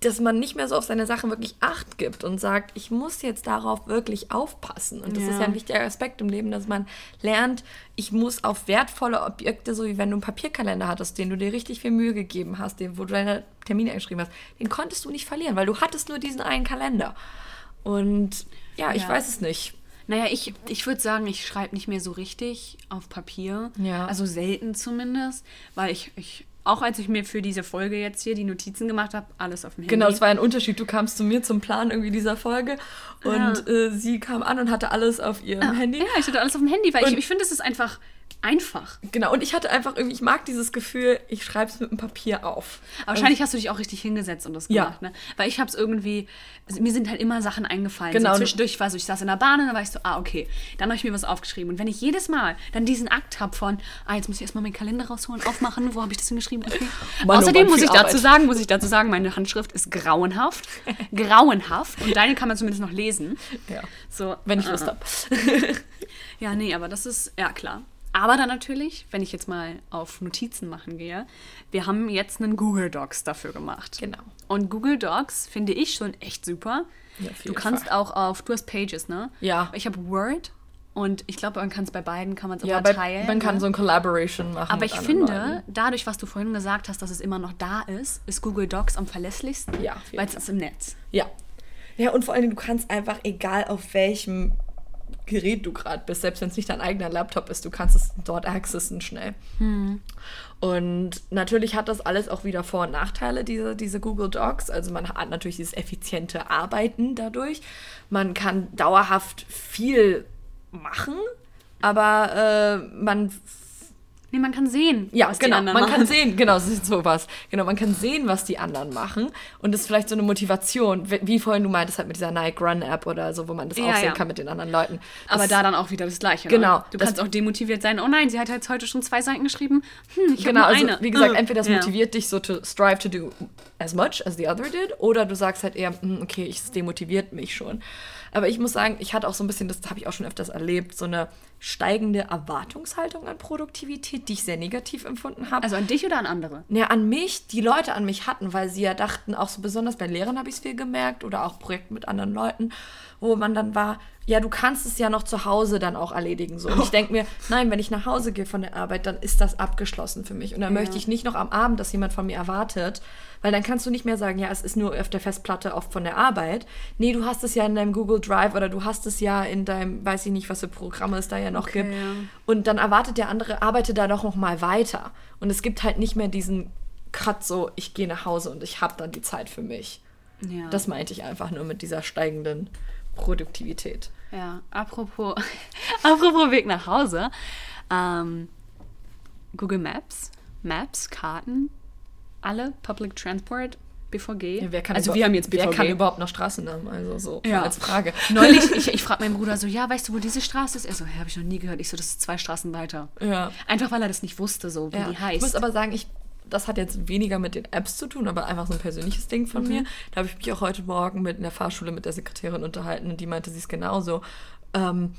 dass man nicht mehr so auf seine Sachen wirklich Acht gibt und sagt, ich muss jetzt darauf wirklich aufpassen. Und das ist Ja. ja ein wichtiger Aspekt im Leben, dass man lernt, ich muss auf wertvolle Objekte, so wie wenn du einen Papierkalender hattest, den du dir richtig viel Mühe gegeben hast, den, wo du deine Termine eingeschrieben hast, den konntest du nicht verlieren, weil du hattest nur diesen einen Kalender. Und ja, ich Ja. weiß es nicht. Naja, ich, ich würde sagen, ich schreibe nicht mehr so richtig auf Papier. Ja. Also selten zumindest, weil ich, ich, auch als ich mir für diese Folge jetzt hier die Notizen gemacht habe, alles auf dem Handy. Genau, es war ein Unterschied. Du kamst zu mir zum Plan irgendwie dieser Folge und äh, sie kam an und hatte alles auf ihrem Handy. Ja, ich hatte alles auf dem Handy, weil ich, Und- ich finde, es ist einfach einfach. Genau, und ich hatte einfach irgendwie, ich mag dieses Gefühl, ich schreibe es mit dem Papier auf. Aber wahrscheinlich hast du dich auch richtig hingesetzt und das Ja. gemacht, ne? Weil ich habe es irgendwie, also mir sind halt immer Sachen eingefallen. Genau. So zwischendurch, ich war so, ich saß in der Bahn und dann war ich so, ah, okay. Dann habe ich mir was aufgeschrieben. Und wenn ich jedes Mal dann diesen Akt habe von, ah, jetzt muss ich erstmal meinen Kalender rausholen, aufmachen, wo habe ich das hingeschrieben? Okay. Mann, oh Außerdem Mann, muss ich dazu Arbeit. sagen, muss ich dazu sagen, meine Handschrift ist grauenhaft. grauenhaft. Und deine kann man zumindest noch lesen. Ja. So, Wenn ich äh, Lust habe. Ja, nee, aber das ist, ja klar. Aber dann natürlich, wenn ich jetzt mal auf Notizen machen gehe, wir haben jetzt einen Google Docs dafür gemacht. Genau. Und Google Docs finde ich schon echt super. Ja, du kannst Fall. auch auf, du hast Pages, ne? Ja. Ich habe Word und ich glaube, man kann es bei beiden, kann man es Ja, immer teilen. man kann ne? so ein Collaboration machen. aber ich finde, dadurch, was du vorhin gesagt hast, dass es immer noch da ist, ist Google Docs am verlässlichsten. Ja, Weil es ist im Netz. Ja. Ja, und vor allem, du kannst einfach, egal auf welchem Gerät du gerade bist, selbst wenn es nicht dein eigener Laptop ist, du kannst es dort accessen schnell. Und natürlich hat das alles auch wieder Vor- und Nachteile, diese, diese Google Docs. Also man hat natürlich dieses effiziente Arbeiten dadurch. Man kann dauerhaft viel machen, aber äh, man Nee, man kann sehen, ja, was genau. die Man anderen kann machen. sehen, genau, sowas. Genau, man kann sehen, was die anderen machen. Und das ist vielleicht so eine Motivation, wie- vorhin du meintest, halt mit dieser Nike Run App oder so, wo man das Ja, auch sehen ja. kann mit den anderen Leuten. Aber das, da dann auch wieder das Gleiche. Genau, Ne? Du kannst auch demotiviert sein. Oh nein, sie hat jetzt heute schon zwei Seiten geschrieben. Hm, ich Genau, habe also nur eine. wie gesagt, entweder das ja. motiviert dich so to strive to do as much as the other did, oder du sagst halt eher, "Hm, okay, ich- es demotiviert mich schon. Aber ich muss sagen, ich hatte auch so ein bisschen, das habe ich auch schon öfters erlebt, so eine steigende Erwartungshaltung an Produktivität, die ich sehr negativ empfunden habe. Also an dich oder an andere? Ja, an mich, die Leute an mich hatten, weil sie ja dachten, auch so besonders bei Lehrern habe ich es viel gemerkt oder auch Projekten mit anderen Leuten, wo man dann war, ja, du kannst es ja noch zu Hause dann auch erledigen. So. Und ich denke mir, nein, wenn ich nach Hause gehe von der Arbeit, dann ist das abgeschlossen für mich. Und dann Ja. möchte ich nicht noch am Abend, dass jemand von mir erwartet, weil dann kannst du nicht mehr sagen, ja, es ist nur auf der Festplatte oft von der Arbeit. Nee, du hast es ja in deinem Google Drive oder du hast es ja in deinem, weiß ich nicht, was für Programme es da ja noch Okay, gibt. ja. Und dann erwartet der andere, arbeite da doch noch mal weiter. Und es gibt halt nicht mehr diesen Cut so, ich gehe nach Hause und ich habe dann die Zeit für mich. Ja. Das meinte ich einfach nur mit dieser steigenden Produktivität. Ja, apropos, apropos Weg nach Hause. Ähm, Google Maps, Maps, Karten, alle Public Transport, BVG. Ja, wer kann also wir haben jetzt BVG. Wer kann überhaupt noch Straßennamen? Also so Ja. als Frage. Neulich, ich, ich frage meinen Bruder so, ja, weißt du, wo diese Straße ist? Er so, ja, habe ich noch nie gehört. Ich so, das ist zwei Straßen weiter. Ja. Einfach, weil er das nicht wusste, so, wie Ja. die Ich heißt. muss aber sagen, ich, das hat jetzt weniger mit den Apps zu tun, aber einfach so ein persönliches Ding von Mhm. mir. Da habe ich mich auch heute Morgen mit in der Fahrschule mit der Sekretärin unterhalten und die meinte, sie ist genauso. Ähm,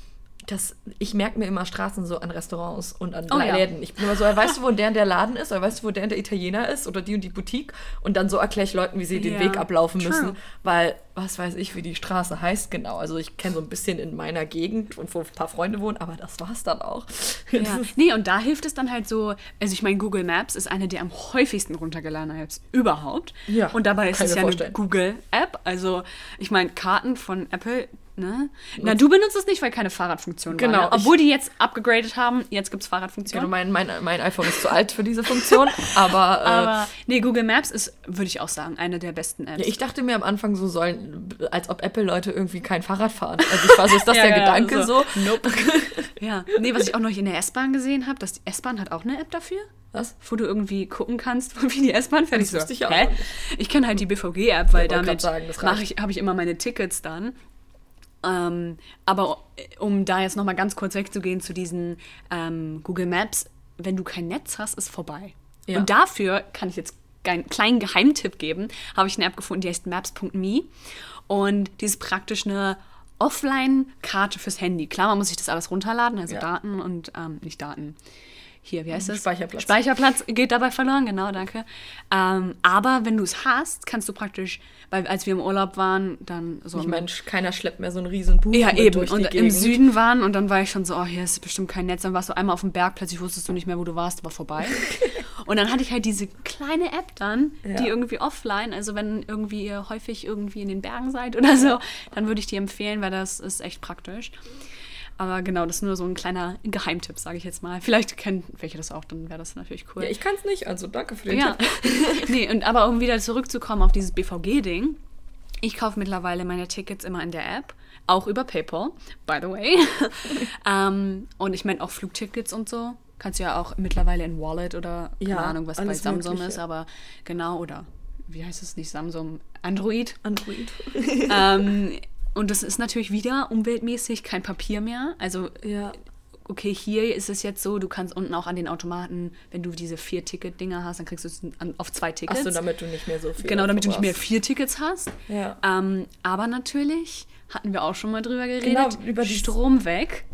das, ich merke mir immer Straßen so an Restaurants und an Oh ja. Läden. Ich bin immer so, weißt du, wo der und der Laden ist? Oder weißt du, wo der und der Italiener ist? Oder die und die Boutique? Und dann so erkläre ich Leuten, wie sie den Ja, Weg ablaufen true. müssen. Weil, was weiß ich, wie die Straße heißt genau. Also ich kenne so ein bisschen in meiner Gegend und wo ein paar Freunde wohnen, aber das war's dann auch. Ja. Nee, und da hilft es dann halt so, also ich meine, Google Maps ist eine der am häufigsten runtergeladenen Apps überhaupt. Ja, Und dabei ist es ja eine vorstellen. Google-App. Also ich meine, Karten von Apple, ne? Na, du benutzt es nicht, weil keine Fahrradfunktion Genau, war. Ne? ich- Obwohl die jetzt abgegradet haben, jetzt gibt es Fahrradfunktion. Genau, mein, mein, mein iPhone ist zu alt für diese Funktion, aber, äh, Aber nee, Google Maps ist, würde ich auch sagen, eine der besten Apps. ja, ich dachte mir am Anfang so sollen, als ob Apple-Leute irgendwie kein Fahrrad fahren. Also ich war so, ist das Ja, der ja, Gedanke so. so? Nope. ja, nee, was ich auch noch in der S-Bahn gesehen habe, dass die S-Bahn hat auch eine App dafür. Was? wo du irgendwie gucken kannst, wie die S-Bahn fährt. Das Ich so, wusste ich auch hä? Ich kenne halt die BVG-App, weil damit mache ich, habe ich immer meine Tickets dann. Ähm, aber um da jetzt nochmal ganz kurz wegzugehen zu diesen ähm, Google Maps, wenn du kein Netz hast, ist vorbei. Ja. Und dafür kann ich jetzt einen kleinen Geheimtipp geben, habe ich eine App gefunden, die heißt Maps.me und die ist praktisch eine Offline-Karte fürs Handy. Klar, man muss sich das alles runterladen, also Ja. Daten und ähm, nicht Daten. Hier, wie heißt das? Speicherplatz. Speicherplatz geht dabei verloren, genau, danke. Ähm, aber wenn du es hast, kannst du praktisch, weil als wir im Urlaub waren, dann so Ich im- meine, keiner schleppt mehr so ein riesen Buch ja, eben. Und im Gegend. Süden waren und dann war ich schon so, oh, hier ist bestimmt kein Netz. Dann warst du einmal auf dem Berg, plötzlich wusstest du nicht mehr, wo du warst, war vorbei. und dann hatte ich halt diese kleine App dann, Ja. die irgendwie offline, also wenn irgendwie ihr häufig irgendwie in den Bergen seid oder so, dann würde ich die empfehlen, weil das ist echt praktisch. Aber genau, das ist nur so ein kleiner Geheimtipp, sage ich jetzt mal. Vielleicht kennen welche das auch, dann wäre das natürlich cool. Ja, ich kann es nicht, also danke für den Ja. Tipp. nee, und aber um wieder zurückzukommen auf dieses BVG-Ding. Ich kaufe mittlerweile meine Tickets immer in der App, auch über PayPal, by the way. ähm, und ich meine auch Flugtickets und so. Kannst du ja auch mittlerweile in Wallet oder keine Ja, Ahnung, was bei Samsung Mögliche. ist, aber genau, oder wie heißt es nicht Samsung? Android. Android. ähm, und das ist natürlich wieder umweltmäßig kein Papier mehr. Also ja. okay, hier ist es jetzt so, du kannst unten auch an den Automaten, wenn du diese vier Ticket-Dinger hast, dann kriegst du es an- auf zwei Tickets. Achso, damit du nicht mehr so viel. genau, damit du nicht mehr vier Tickets hast. Ja. Ähm, aber natürlich, hatten wir auch schon mal drüber geredet, Genau, über die- Strom weg,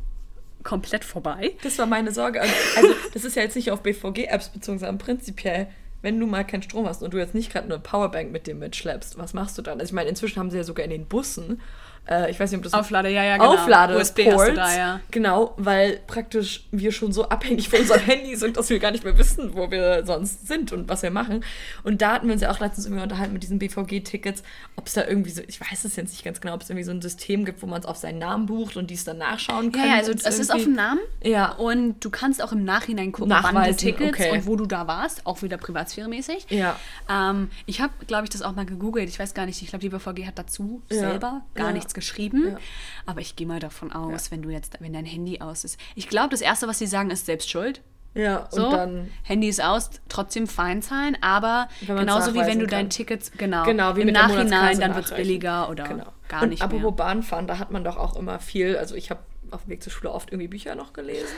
komplett vorbei. Das war meine Sorge. Also, also, das ist ja jetzt nicht auf BVG-Apps bezogen, sondern prinzipiell, wenn du mal keinen Strom hast und du jetzt nicht gerade eine Powerbank mit dir mitschleppst, was machst du dann? Also ich meine, inzwischen haben sie ja sogar in den Bussen, äh, ich weiß nicht, ob das Auflade, ja, ja, genau. Auflade USB du da, ja. Genau, weil praktisch wir schon so abhängig von unserem Handy sind, dass wir gar nicht mehr wissen, wo wir sonst sind und was wir machen. Und da hatten wir uns ja auch letztens irgendwie unterhalten mit diesen BVG-Tickets, ob es da irgendwie so, ich weiß es jetzt nicht ganz genau, ob es irgendwie so ein System gibt, wo man es auf seinen Namen bucht und dies dann nachschauen kann. Ja, ja, also es ist auf dem Namen. Ja. Und du kannst auch im Nachhinein gucken, wann du Nachweisen, Tickets okay. und wo du da warst, auch wieder privatsphäremäßig. Ja. Ähm, ich habe, glaube ich, das auch mal gegoogelt. Ich weiß gar nicht, ich glaube, die BVG hat dazu Ja. selber gar Ja. nichts geschrieben. Ja. Aber ich gehe mal davon aus, wenn du jetzt, wenn dein Handy aus ist. Ich glaube, das Erste, was sie sagen, ist selbst schuld. Ja, So, und dann. Handy ist aus, trotzdem fein zahlen, aber genauso wie wenn du dein kann. Tickets, genau, Genau, im Nachhinein, dann wird es billiger oder Genau. gar und nicht apropos mehr. Bahnfahren, da hat man doch auch immer viel, also ich habe auf dem Weg zur Schule oft irgendwie Bücher noch gelesen.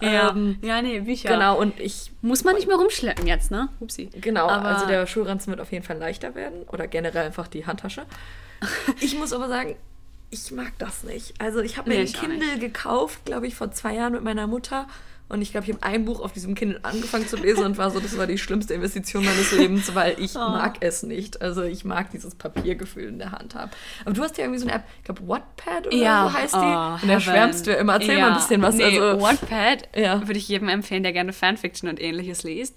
Ja, Ähm, ja, nee, Bücher. Genau, und ich Muss man nicht mehr rumschleppen jetzt, ne? Upsi. Genau, Aber also der Schulranzen wird auf jeden Fall leichter werden oder generell einfach die Handtasche. Ich muss aber sagen, ich mag das nicht. Also ich habe mir Nee, ein Kindle gekauft, glaube ich, vor zwei Jahren mit meiner Mutter. Und ich glaube, ich habe ein Buch auf diesem Kindle angefangen zu lesen und war so, das war die schlimmste Investition meines Lebens, weil ich Oh. mag es nicht. Also ich mag dieses Papiergefühl in der Hand haben. Aber du hast ja irgendwie so eine App, ich glaube Wattpad oder ja, so heißt die. oh, und da schwärmst du ja immer. Erzähl ja. mal ein bisschen was. Nee, also, Wattpad Ja. würde ich jedem empfehlen, der gerne Fanfiction und ähnliches liest.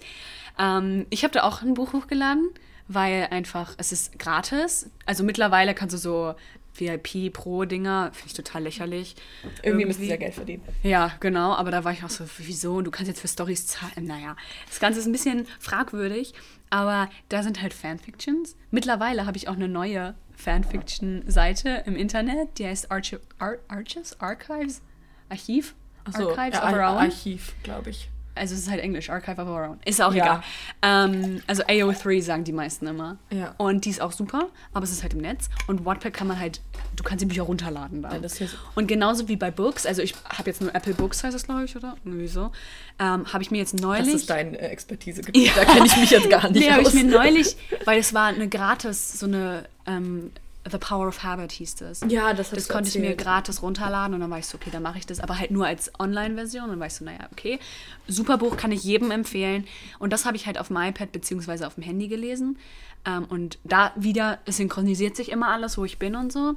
Ähm, ich habe da auch ein Buch hochgeladen, weil einfach, es ist gratis. Also mittlerweile kannst du so VIP-Pro-Dinger, finde ich total lächerlich. irgendwie müssen sie ja Geld verdienen. Ja, genau, aber da war ich auch so, wieso? Du kannst jetzt für Stories zahlen. Naja, das Ganze ist ein bisschen fragwürdig, aber da sind halt Fanfictions. Mittlerweile habe ich auch eine neue Fanfiction-Seite im Internet, die heißt Archi Ar Arches? Archives? Archiv? Achso, Archives ja? Archiv, glaube ich. Also es ist halt Englisch, Archive of Our Own. Ist auch Ja. egal. Ähm, also AO3 sagen die meisten immer. Ja. Und die ist auch super, aber es ist halt im Netz. Und Wattpad kann man halt, du kannst die Bücher runterladen da. Ja, das so- Und genauso wie bei Books, also ich habe jetzt nur Apple Books, heißt das glaube ich, oder? Irgendwie so. Ähm, habe ich mir jetzt neulich... Das ist dein äh, Expertisegebiet. Da kenne ich mich jetzt gar nicht Nee, habe ich mir neulich, weil es war eine gratis, so eine, ähm, The Power of Habit hieß das. Ja, das Das konnte ich mir erzählt. gratis runterladen und dann war ich so, okay, dann mache ich das, aber halt nur als Online-Version. Und dann war ich so, naja, okay. Super Buch kann ich jedem empfehlen. Und das habe ich halt auf dem iPad beziehungsweise auf dem Handy gelesen. Ähm, und da wieder, es synchronisiert sich immer alles, wo ich bin und so.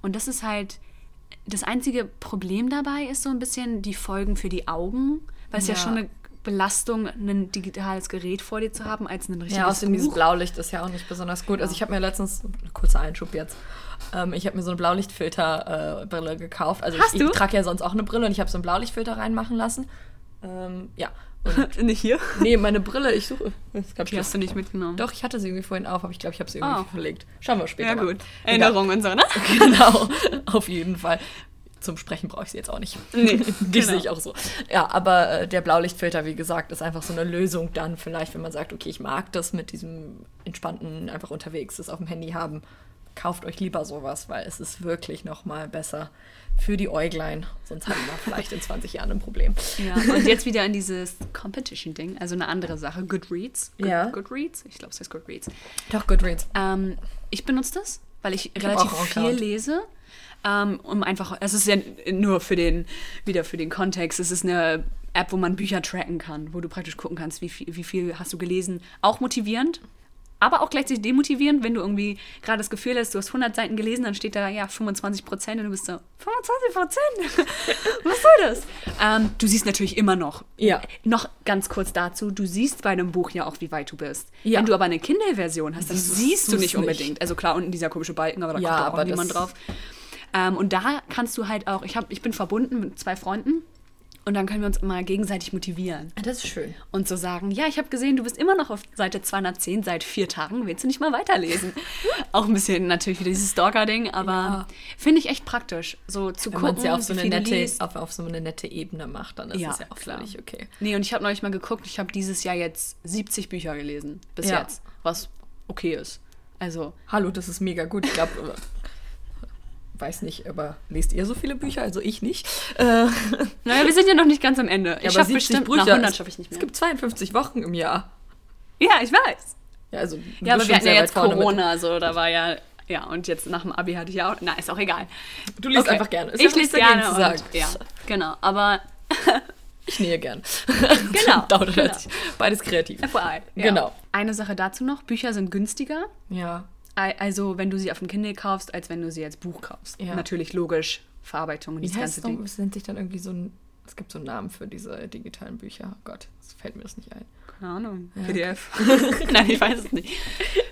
Und das ist halt, das einzige Problem dabei ist so ein bisschen die Folgen für die Augen, weil es ja, Ja. schon eine Belastung, ein digitales Gerät vor dir zu haben, als ein richtiges Ja, außerdem dieses. Blaulicht ist ja auch nicht besonders gut. Also ich habe mir letztens, kurzer Einschub jetzt, ähm, ich habe mir so eine Blaulichtfilter-Brille äh, gekauft. Also Hast ich, du? ich trage ja sonst auch eine Brille und ich habe so einen Blaulichtfilter reinmachen lassen. Ähm, ja. Nicht hier? nee, meine Brille, ich suche. Das gab Die hast du nicht mitgenommen. Doch, ich hatte sie irgendwie vorhin auf, aber ich glaube, ich habe sie irgendwie Oh. verlegt. Schauen wir später. Ja, mal. gut. Erinnerungen und so, ne? Genau, auf jeden Fall. Zum Sprechen brauche ich sie jetzt auch nicht. Nee, Die genau. sehe ich auch so. Ja, aber äh, der Blaulichtfilter, wie gesagt, ist einfach so eine Lösung dann vielleicht, wenn man sagt, okay, ich mag das mit diesem entspannten, einfach unterwegs, das auf dem Handy haben. Kauft euch lieber sowas, weil es ist wirklich noch mal besser für die Äuglein. Sonst haben wir vielleicht in 20 Jahren ein Problem. Ja, und jetzt wieder in dieses Competition-Ding, also eine andere Sache, Goodreads. Good, Ja. Goodreads? Ich glaube, es heißt Goodreads. Doch, Goodreads. Ähm, ich benutze das, weil ich, hab relativ viel lese. Ähm, um einfach, es ist ja nur für den, wieder für den Kontext, es ist eine App, wo man Bücher tracken kann, wo du praktisch gucken kannst, wie viel, wie viel hast du gelesen. Auch motivierend, aber auch gleichzeitig demotivierend, wenn du irgendwie gerade das Gefühl hast, du hast 100 Seiten gelesen, dann steht da, ja, 25 Prozent und du bist so, 25 Prozent? Was soll das? Ähm, du siehst natürlich immer noch. Ja. Noch ganz kurz dazu, du siehst bei einem Buch ja auch, wie weit du bist. Ja. Wenn du aber eine Kindle-Version hast, dann Das siehst du nicht nicht. unbedingt. Also klar, unten dieser komische Balken, aber da Ja, kommt da auch aber niemand drauf. Ähm, und da kannst du halt auch, ich, hab, ich bin verbunden mit zwei Freunden und dann können wir uns immer gegenseitig motivieren. Das ist schön. Und so sagen, ja, ich habe gesehen, du bist immer noch auf Seite 210 seit vier Tagen, willst du nicht mal weiterlesen? auch ein bisschen natürlich wieder dieses Stalker-Ding, aber Ja. finde ich echt praktisch, so zu Wenn gucken, es ja auf so, eine nette, auf, auf so eine nette Ebene macht, dann ist Ja, es ja auch klar. völlig okay. Nee, und ich habe neulich mal geguckt, ich habe dieses Jahr jetzt 70 Bücher gelesen, bis Ja. jetzt, was okay ist. Also, Hallo, das ist mega gut. Ich glaube, weiß nicht, aber lest ihr so viele Bücher? Also ich nicht. Äh, naja, wir sind ja noch nicht ganz am Ende. Ich aber schaffe 70 bestimmt, Bücher, nach 100 es- schaffe ich nicht mehr. Es gibt 52 Wochen im Jahr. ja, ich weiß. Ja, also Ja, aber wir hatten ja jetzt mit. Corona, so, da war ja, ja, und jetzt nach dem Abi hatte ich ja auch, na, ist auch egal. Du liest Okay. einfach gerne. Ist ja ich nichts lese gerne zu sagen. und, ja, genau, aber Ich nähe gern. Genau, genau. Beides kreativ. FYI. Ja. Genau. Eine Sache dazu noch, Bücher sind günstiger, Ja. Al- also wenn du sie auf dem Kindle kaufst, als wenn du sie als Buch kaufst. Ja. Natürlich, logisch, Verarbeitung und Wie das heißt ganze noch? Ding. Es nennt sich dann irgendwie so ein. Es gibt so einen Namen für diese digitalen Bücher. Oh Gott, das fällt mir das nicht ein. Keine Ahnung, Ja, PDF. Nein, ich weiß es nicht.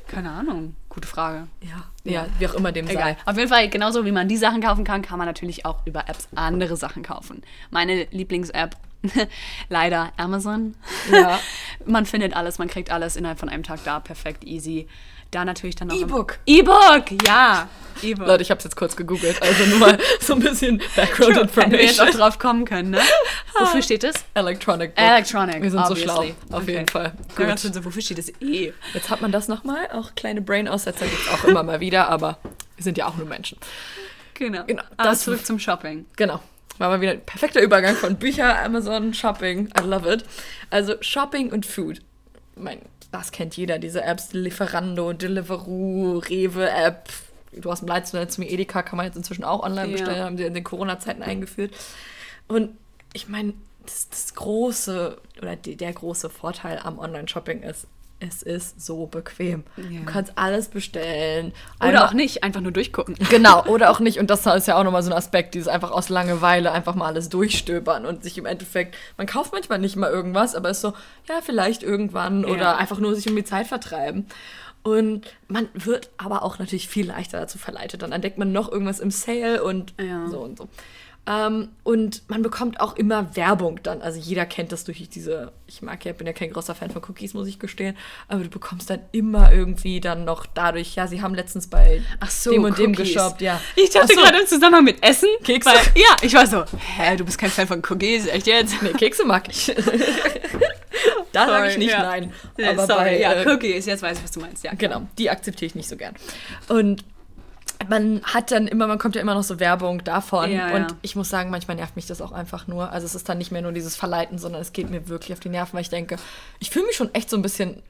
Keine Ahnung, gute Frage. Ja. Ja, wie auch immer dem Egal. sei. Auf jeden Fall, genauso wie man die Sachen kaufen kann, kann man natürlich auch über Apps andere Sachen kaufen. Meine Lieblings-App, leider Amazon. Ja. man findet alles, man kriegt alles innerhalb von einem Tag da, perfekt, easy. Da natürlich dann noch. E-Book. E-Book, ja. E-Book. Leute, ich habe es jetzt kurz gegoogelt, also nur mal so ein bisschen Background Hätten wir jetzt auch Information. drauf kommen können, ne? Wofür steht es? Electronic Book. Electronic. Wir sind obviously. so schlau, auf Okay. jeden Fall. Ja, ganz Gut. schön so, wofür steht das E? Jetzt hat man das nochmal. Auch kleine Brain-Aussetzer gibt es auch immer mal wieder, aber wir sind ja auch nur Menschen. Genau. Genau, Aber das- zurück zum Shopping. Genau. War mal wieder ein perfekter Übergang von Bücher, Amazon, Shopping. I love it. Also Shopping und Food. Mein, das kennt jeder, diese Apps. Lieferando, Deliveroo, Rewe-App. Du hast ein Leitnetz mir Edeka, kann man jetzt inzwischen auch online Ja. bestellen, haben sie in den Corona-Zeiten eingeführt. Und ich meine, das, das große oder der große Vorteil am Online-Shopping ist, es ist so bequem. Ja. Du kannst alles bestellen. Oder Einmal- auch nicht, einfach nur durchgucken. Genau, oder auch nicht. Und das ist ja auch nochmal so ein Aspekt, dieses einfach aus Langeweile einfach mal alles durchstöbern und sich im Endeffekt, man kauft manchmal nicht mal irgendwas, aber ist so, ja, vielleicht irgendwann Ja. oder einfach nur sich um die Zeit vertreiben. Und man wird aber auch natürlich viel leichter dazu verleitet. Dann entdeckt man noch irgendwas im Sale und Ja. so und so. Ähm, und man bekommt auch immer Werbung dann. Also jeder kennt das durch diese, ich mag ja, bin ja kein großer Fan von Cookies, muss ich gestehen, aber du bekommst dann immer irgendwie dann noch dadurch, ja, sie haben letztens bei Ach so, dem und dem Cookies. geshoppt, ja. Ich dachte Ach so. gerade im Zusammenhang mit Essen. Kekse? Weil, ja, ich war so, hä, du bist kein Fan von Cookies, echt jetzt? Nee, Kekse mag ich. da sage ich nicht ja. nein. Aber sorry, bei, ja, äh, Cookies, jetzt weiß ich, was du meinst, ja. Genau, die akzeptiere ich nicht so gern. Und man hat dann immer, man kommt ja immer noch so Werbung davon. Ja, und ja. ich muss sagen, manchmal nervt mich das auch einfach nur. Also es ist dann nicht mehr nur dieses Verleiten, sondern es geht mir wirklich auf die Nerven, weil ich denke, ich fühle mich schon echt so ein bisschen,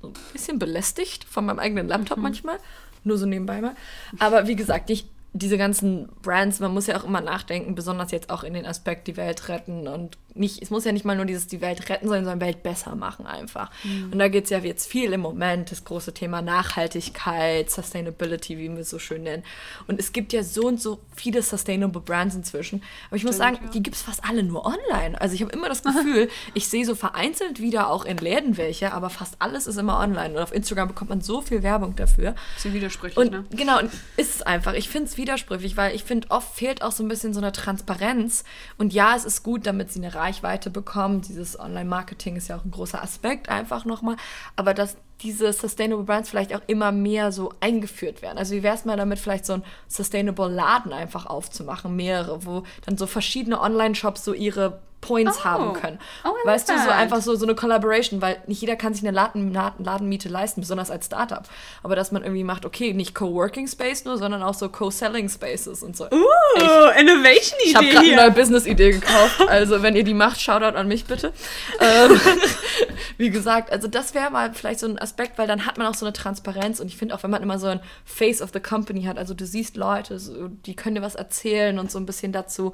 so ein bisschen belästigt von meinem eigenen Laptop Mhm. manchmal. Nur so nebenbei mal. Aber wie gesagt, ich, diese ganzen Brands, man muss ja auch immer nachdenken, besonders jetzt auch in den Aspekt die Welt retten und nicht, es muss ja nicht mal nur dieses die Welt retten sondern Welt besser machen einfach. Mhm. Und da geht es ja jetzt viel im Moment, das große Thema Nachhaltigkeit, Sustainability, wie wir es so schön nennen. Und es gibt ja so und so viele Sustainable Brands inzwischen. Aber ich Stimmt, muss sagen, ja. die gibt es fast alle nur online. Also ich habe immer das Gefühl, ich sehe so vereinzelt wieder auch in Läden welche, aber fast alles ist immer online. Und auf Instagram bekommt man so viel Werbung dafür. Bisschen widersprüchlich, und, ne? Genau, und ist es einfach. Ich finde es widersprüchlich, weil ich finde, oft fehlt auch so ein bisschen so eine Transparenz. Und ja, es ist gut, damit sie eine Reichweite bekommen. Dieses Online-Marketing ist ja auch ein großer Aspekt einfach nochmal. Aber dass diese Sustainable Brands vielleicht auch immer mehr so eingeführt werden. Also wie wäre es mal damit, vielleicht so ein Sustainable Laden einfach aufzumachen, mehrere, wo dann so verschiedene Online-Shops so ihre Points oh. haben können. Oh, weißt du, so einfach so, so eine Collaboration, weil nicht jeder kann sich eine Laden, Laden, Ladenmiete leisten, besonders als Startup. Aber dass man irgendwie macht, okay, nicht Co-Working Space nur, sondern auch so Co-Selling Spaces und so. Uh, Innovation-Idee. Ich habe gerade eine neue Business-Idee gekauft. Also, wenn ihr die macht, Shoutout an mich bitte. ähm, wie gesagt, also das wäre mal vielleicht so ein Aspekt, weil dann hat man auch so eine Transparenz und ich finde auch, wenn man immer so ein Face of the Company hat, also du siehst Leute, so, die können dir was erzählen und so ein bisschen dazu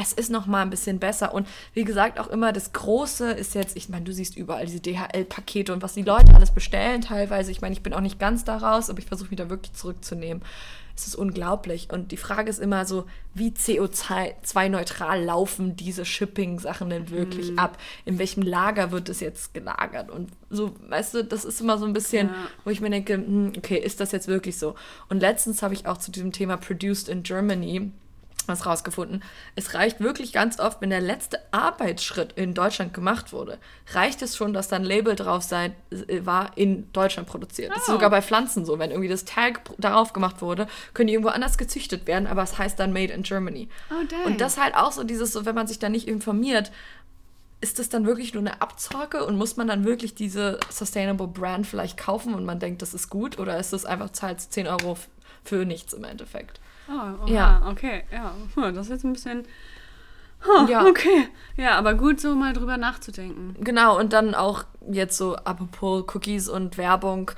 es ist noch mal ein bisschen besser. Und wie gesagt, auch immer das Große ist jetzt, ich meine, du siehst überall diese DHL-Pakete und was die Leute alles bestellen teilweise. Ich meine, ich bin auch nicht ganz da raus, aber ich versuche mich da wirklich zurückzunehmen. Es ist unglaublich. Und die Frage ist immer so, wie CO2-neutral laufen diese Shipping-Sachen denn wirklich mhm. ab? In welchem Lager wird es jetzt gelagert? Und so, weißt du, das ist immer so ein bisschen, ja. wo ich mir denke, hm, okay, ist das jetzt wirklich so? Und letztens habe ich auch zu diesem Thema Produced in Germany was rausgefunden. Es reicht wirklich ganz oft, wenn der letzte Arbeitsschritt in Deutschland gemacht wurde, reicht es schon, dass da ein Label drauf sein, äh, war, in Deutschland produziert. Oh. Das ist oh. sogar bei Pflanzen so. Wenn irgendwie das Tag darauf gemacht wurde, können die irgendwo anders gezüchtet werden, aber es heißt dann Made in Germany. Oh, dang. Und das halt auch so dieses, so wenn man sich da nicht informiert, ist das dann wirklich nur eine Abzocke und muss man dann wirklich diese Sustainable Brand vielleicht kaufen und man denkt, das ist gut? Oder ist das einfach zahlt 10 Euro für nichts im Endeffekt? Oh, ja. okay, ja. Das ist jetzt ein bisschen. Oh, ja. Okay. Ja, aber gut, so mal drüber nachzudenken. Genau, und dann auch jetzt so apropos Cookies und Werbung.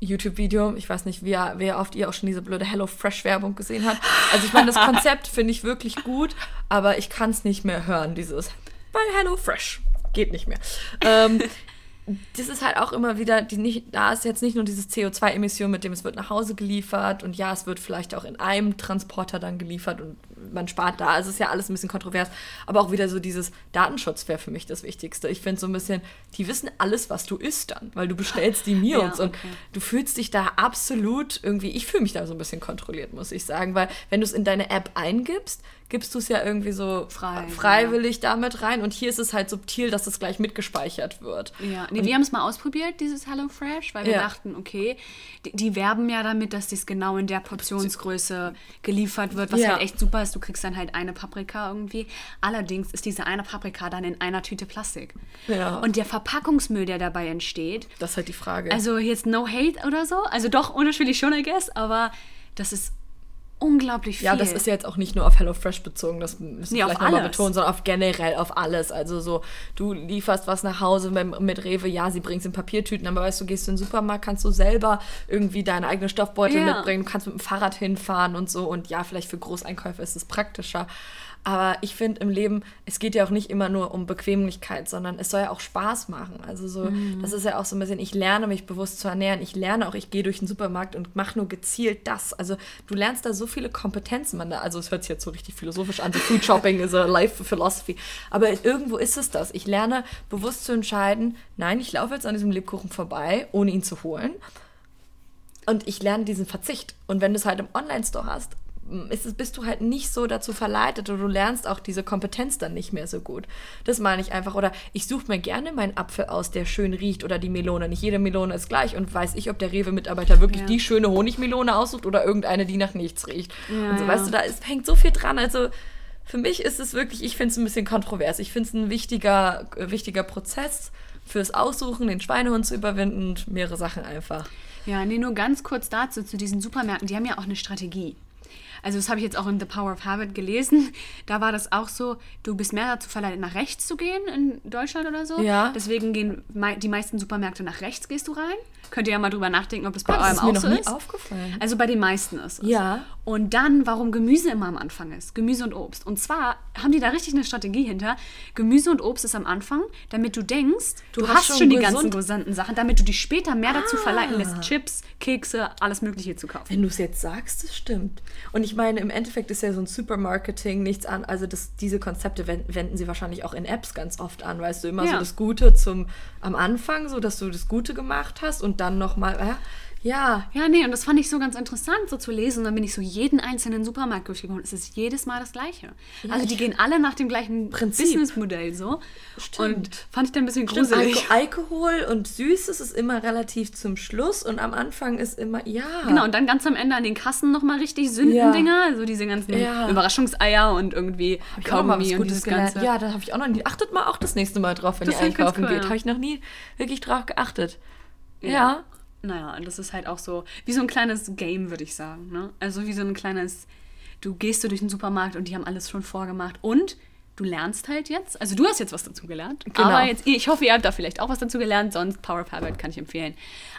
YouTube-Video. Ich weiß nicht, wer, wer oft ihr auch schon diese blöde HelloFresh-Werbung gesehen hat. Also ich meine, das Konzept finde ich wirklich gut, aber ich kann es nicht mehr hören, dieses bei HelloFresh. Geht nicht mehr. Ähm, das ist halt auch immer wieder, die nicht, da ist jetzt nicht nur dieses CO2-Emission, mit dem es wird nach Hause geliefert und ja, es wird vielleicht auch in einem Transporter dann geliefert und man spart da. Also es ist ja alles ein bisschen kontrovers. Aber auch wieder so dieses Datenschutz wäre für mich das Wichtigste. Ich finde so ein bisschen, die wissen alles, was du isst dann, weil du bestellst die Meals ja, okay. und du fühlst dich da absolut irgendwie, ich fühle mich da so ein bisschen kontrolliert, muss ich sagen, weil wenn du es in deine App eingibst, gibst du es ja irgendwie so Frei, freiwillig ja. damit rein. Und hier ist es halt subtil, dass es gleich mitgespeichert wird. Ja, nee, wir haben es mal ausprobiert, dieses HelloFresh, weil wir ja. dachten, okay, die, die, werben ja damit, dass dies genau in der Portionsgröße geliefert wird, was ja. halt echt super ist. Du kriegst dann halt eine Paprika irgendwie. Allerdings ist diese eine Paprika dann in einer Tüte Plastik. Ja. Und der Verpackungsmüll, der dabei entsteht. Das ist halt die Frage. Also jetzt no hate oder so. Also doch unterschiedlich schon, I guess, aber das ist unglaublich viel. Ja, das ist ja jetzt auch nicht nur auf HelloFresh bezogen, das müssen wir nee, vielleicht nochmal betonen, sondern auf generell auf alles. Also so, du lieferst was nach Hause mit, mit Rewe, ja, sie bringt es in Papiertüten, aber weißt du, gehst in den Supermarkt, kannst du selber irgendwie deine eigenen Stoffbeutel ja. mitbringen, kannst mit dem Fahrrad hinfahren und so und ja, vielleicht für Großeinkäufe ist es praktischer. Aber ich finde im Leben, es geht ja auch nicht immer nur um Bequemlichkeit, sondern es soll ja auch Spaß machen. Also so, mhm. das ist ja auch so ein bisschen, ich lerne mich bewusst zu ernähren. Ich lerne auch, ich gehe durch den Supermarkt und mache nur gezielt das. Also du lernst da so viele Kompetenzen. Man da, also es hört sich jetzt so richtig philosophisch an, so Food Shopping is a life philosophy. Aber irgendwo ist es das. Ich lerne bewusst zu entscheiden, nein, ich laufe jetzt an diesem Lebkuchen vorbei, ohne ihn zu holen. Und ich lerne diesen Verzicht. Und wenn du es halt im Online-Store hast, ist es, bist du halt nicht so dazu verleitet oder du lernst auch diese Kompetenz dann nicht mehr so gut. Das meine ich einfach. Oder ich suche mir gerne meinen Apfel aus, der schön riecht oder die Melone. Nicht jede Melone ist gleich und weiß ich, ob der Rewe-Mitarbeiter wirklich ja. die schöne Honigmelone aussucht oder irgendeine, die nach nichts riecht. Ja, und so, weißt du, da ist, hängt so viel dran. Also für mich ist es wirklich, ich finde es ein bisschen kontrovers. Ich finde es ein wichtiger, wichtiger Prozess fürs Aussuchen, den Schweinehund zu überwinden und mehrere Sachen einfach. Ja, nee, nur ganz kurz dazu, zu diesen Supermärkten, die haben ja auch eine Strategie. Also das habe ich jetzt auch in The Power of Habit gelesen. Da war das auch so, du bist mehr dazu verleitet, nach rechts zu gehen in Deutschland oder so. Ja. Deswegen gehen die meisten Supermärkte nach rechts, gehst du rein. Könnt ihr ja mal drüber nachdenken, ob das bei Ah, das eurem ist mir auch noch so nie ist. aufgefallen. Also bei den meisten ist es. Ja. Und dann, warum Gemüse immer am Anfang ist. Gemüse und Obst. Und zwar haben die da richtig eine Strategie hinter. Gemüse und Obst ist am Anfang, damit du denkst, du, Du hast, hast schon, die gesund- ganzen gesunden Sachen, damit du dich später mehr dazu Ah. verleiten lässt, Chips, Kekse, alles Mögliche zu kaufen. Wenn du es jetzt sagst, das stimmt. Und ich meine, im Endeffekt ist ja so ein Supermarketing nichts an. Also das, diese Konzepte wenden, wenden sie wahrscheinlich auch in Apps ganz oft an. Weißt du, immer Ja. so das Gute zum am Anfang, so dass du das Gute gemacht hast und dann nochmal, äh, ja, Ja, nee, und das fand ich so ganz interessant, so zu lesen. Und dann bin ich so jeden einzelnen Supermarkt durchgegangen. und Es ist jedes Mal das Gleiche. also die gehen alle nach dem gleichen Prinzip. Businessmodell so. Stimmt. Und fand ich dann ein bisschen Stimmt, gruselig. Alko Alkohol und Süßes ist immer relativ zum Schluss und am Anfang ist immer, ja. Genau, und dann ganz am Ende an den Kassen nochmal richtig Sündendinger, also diese ganzen Ja. Überraschungseier und irgendwie Kaugummi und dieses gelernt. Ganze. Ja, da habe ich auch noch nie. Achtet mal auch das nächste Mal drauf, wenn Das ihr einkaufen cool, geht. ja. Habe ich noch nie wirklich drauf geachtet. Ja. Ja. Naja, und das ist halt auch so, wie so ein kleines Game, würde ich sagen. Ne? Also wie so ein kleines, du gehst so durch den Supermarkt und die haben alles schon vorgemacht. Und du lernst halt jetzt, also du hast jetzt was dazu gelernt. Genau. Aber jetzt, ich hoffe, ihr habt da vielleicht auch was dazu gelernt, sonst Power of Habit kann ich empfehlen.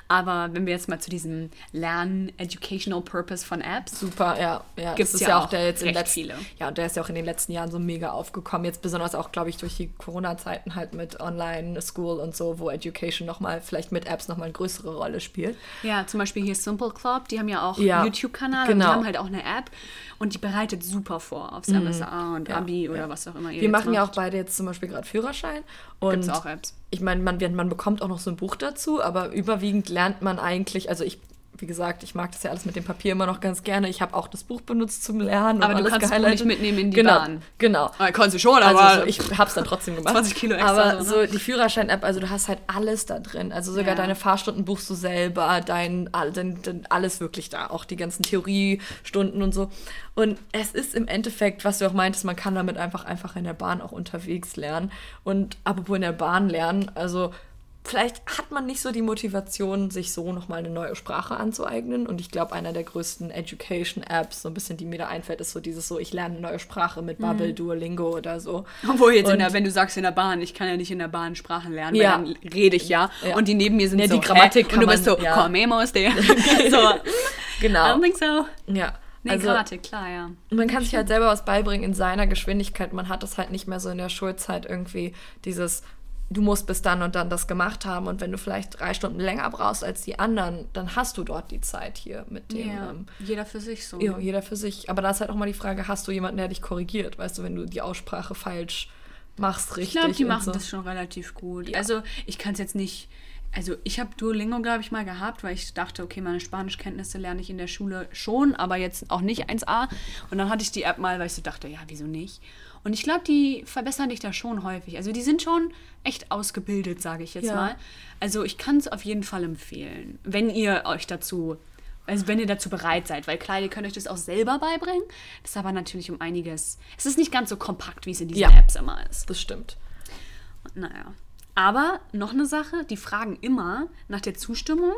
Aber wenn wir jetzt mal zu diesem Lernen, Educational Purpose von Apps, Super, ja. ja. Das ist ja ja auch auch der jetzt in letzten, viele. Ja, und der ist ja auch in den letzten Jahren so mega aufgekommen. Jetzt besonders auch, glaube ich, durch die Corona-Zeiten halt mit Online-School und so, wo Education nochmal, vielleicht mit Apps nochmal eine größere Rolle spielt. Ja, zum Beispiel hier Simple Club, die haben ja auch Ja, einen YouTube-Kanal und genau. die haben halt auch eine App und die bereitet super vor aufs MSA und Ja, Abi oder ja. was auch immer ihr Wir machen ja auch macht. beide jetzt zum Beispiel gerade Führerschein. Und Gibt's auch Apps. ich meine, man, wird- man bekommt auch noch so ein Buch dazu, aber überwiegend lernt man eigentlich, also ich, wie gesagt, ich mag das ja alles mit dem Papier immer noch ganz gerne. Ich habe auch das Buch benutzt zum Lernen. Aber und du alles kannst gehighlightet. nicht mitnehmen in die genau, Bahn. Genau. Ah, kannst du schon, Also aber so, ich habe es dann trotzdem gemacht. 20 Kilo extra Aber so, ne? so die Führerschein-App, also du hast halt alles da drin. Also sogar Ja. deine Fahrstunden buchst du selber, dein, dein, dein, alles wirklich da. Auch die ganzen Theoriestunden und so. Und es ist im Endeffekt, was du auch meintest, man kann damit einfach, einfach in der Bahn auch unterwegs lernen. Und apropos in der Bahn lernen, also vielleicht hat man nicht so die Motivation, sich so nochmal eine neue Sprache anzueignen. Und ich glaube, einer der größten Education-Apps, so ein bisschen, die mir da einfällt, ist so dieses so, ich lerne eine neue Sprache mit Bubble, Mhm. Duolingo oder so. Obwohl jetzt der, wenn du sagst in der Bahn, ich kann ja nicht in der Bahn Sprachen lernen, Ja. weil dann rede ich ja, Ja. und die neben mir sind Ja, so, die Grammatik und du bist so, ja. comemos der. so, I Genau. don't think so. Ja. Nee, also, Grammatik, klar, ja. man kann sich halt selber was beibringen in seiner Geschwindigkeit. Man hat es halt nicht mehr so in der Schulzeit irgendwie dieses, du musst bis dann und dann das gemacht haben. Und wenn du vielleicht drei Stunden länger brauchst als die anderen, dann hast du dort die Zeit hier mit dem. ja. Ähm, Jeder für sich so. ja, jeder für sich. Aber da ist halt auch mal die Frage, hast du jemanden, der dich korrigiert? Weißt du, wenn du die Aussprache falsch machst, Ich richtig. glaube, die machen so. das schon relativ gut. Ja. Also ich kann es jetzt nicht. Also ich habe Duolingo, glaube ich, mal gehabt, weil ich dachte, okay, meine Spanischkenntnisse lerne ich in der Schule schon, aber jetzt auch nicht 1a. Und dann hatte ich die App mal, weil ich so dachte, ja, wieso nicht? Und ich glaube, die verbessern dich da schon häufig. Also die sind schon echt ausgebildet, sage ich jetzt Ja. mal. Also ich kann es auf jeden Fall empfehlen, wenn ihr euch dazu, also wenn ihr dazu bereit seid, weil klar, ihr könnt euch das auch selber beibringen. Das ist aber natürlich um einiges. Es ist nicht ganz so kompakt, wie es in diesen Ja. Apps immer ist. Das stimmt. Naja. Aber noch eine Sache, die fragen immer nach der Zustimmung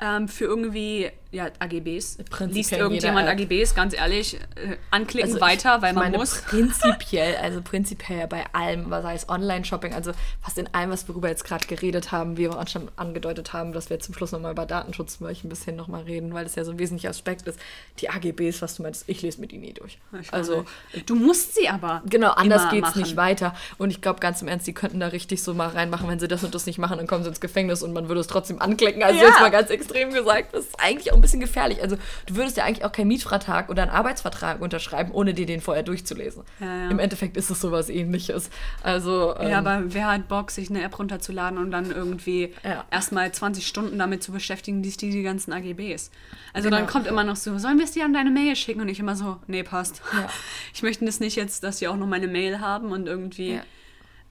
ähm, für irgendwie ja, AGBs. Prinzipiell Liest irgendjemand. AGBs, ganz ehrlich, äh, anklicken Also weiter, weil ich man meine, muss. Prinzipiell, also prinzipiell bei allem, was heißt Online-Shopping, also fast in allem, was wir jetzt gerade geredet haben, wir auch schon angedeutet haben, dass wir zum Schluss nochmal über Datenschutz möchte ein bisschen nochmal reden, weil das ja so ein wesentlicher Aspekt ist. Die AGBs, was du meinst, ich lese mit ihnen nie durch. Also du musst sie aber. Genau, anders geht's machen. nicht weiter. Und ich glaube ganz im Ernst, die könnten da richtig so mal reinmachen, wenn sie das und das nicht machen, dann kommen sie ins Gefängnis und man würde es trotzdem anklicken. Also Ja. jetzt mal ganz extrem gesagt, das ist eigentlich auch ein bisschen gefährlich. Also du würdest ja eigentlich auch keinen Mietvertrag oder einen Arbeitsvertrag unterschreiben, ohne dir den vorher durchzulesen. Ja, ja. Im Endeffekt ist es sowas ähnliches. Also ähm, Ja, aber wer hat Bock, sich eine App runterzuladen und dann irgendwie Ja. erstmal 20 Stunden damit zu beschäftigen, liest die, die ganzen AGBs. Also Genau. dann kommt immer noch so, sollen wir es dir an deine Mail schicken? Und ich immer so, nee, passt. Ich möchte das nicht jetzt, dass sie auch noch meine Mail haben und irgendwie.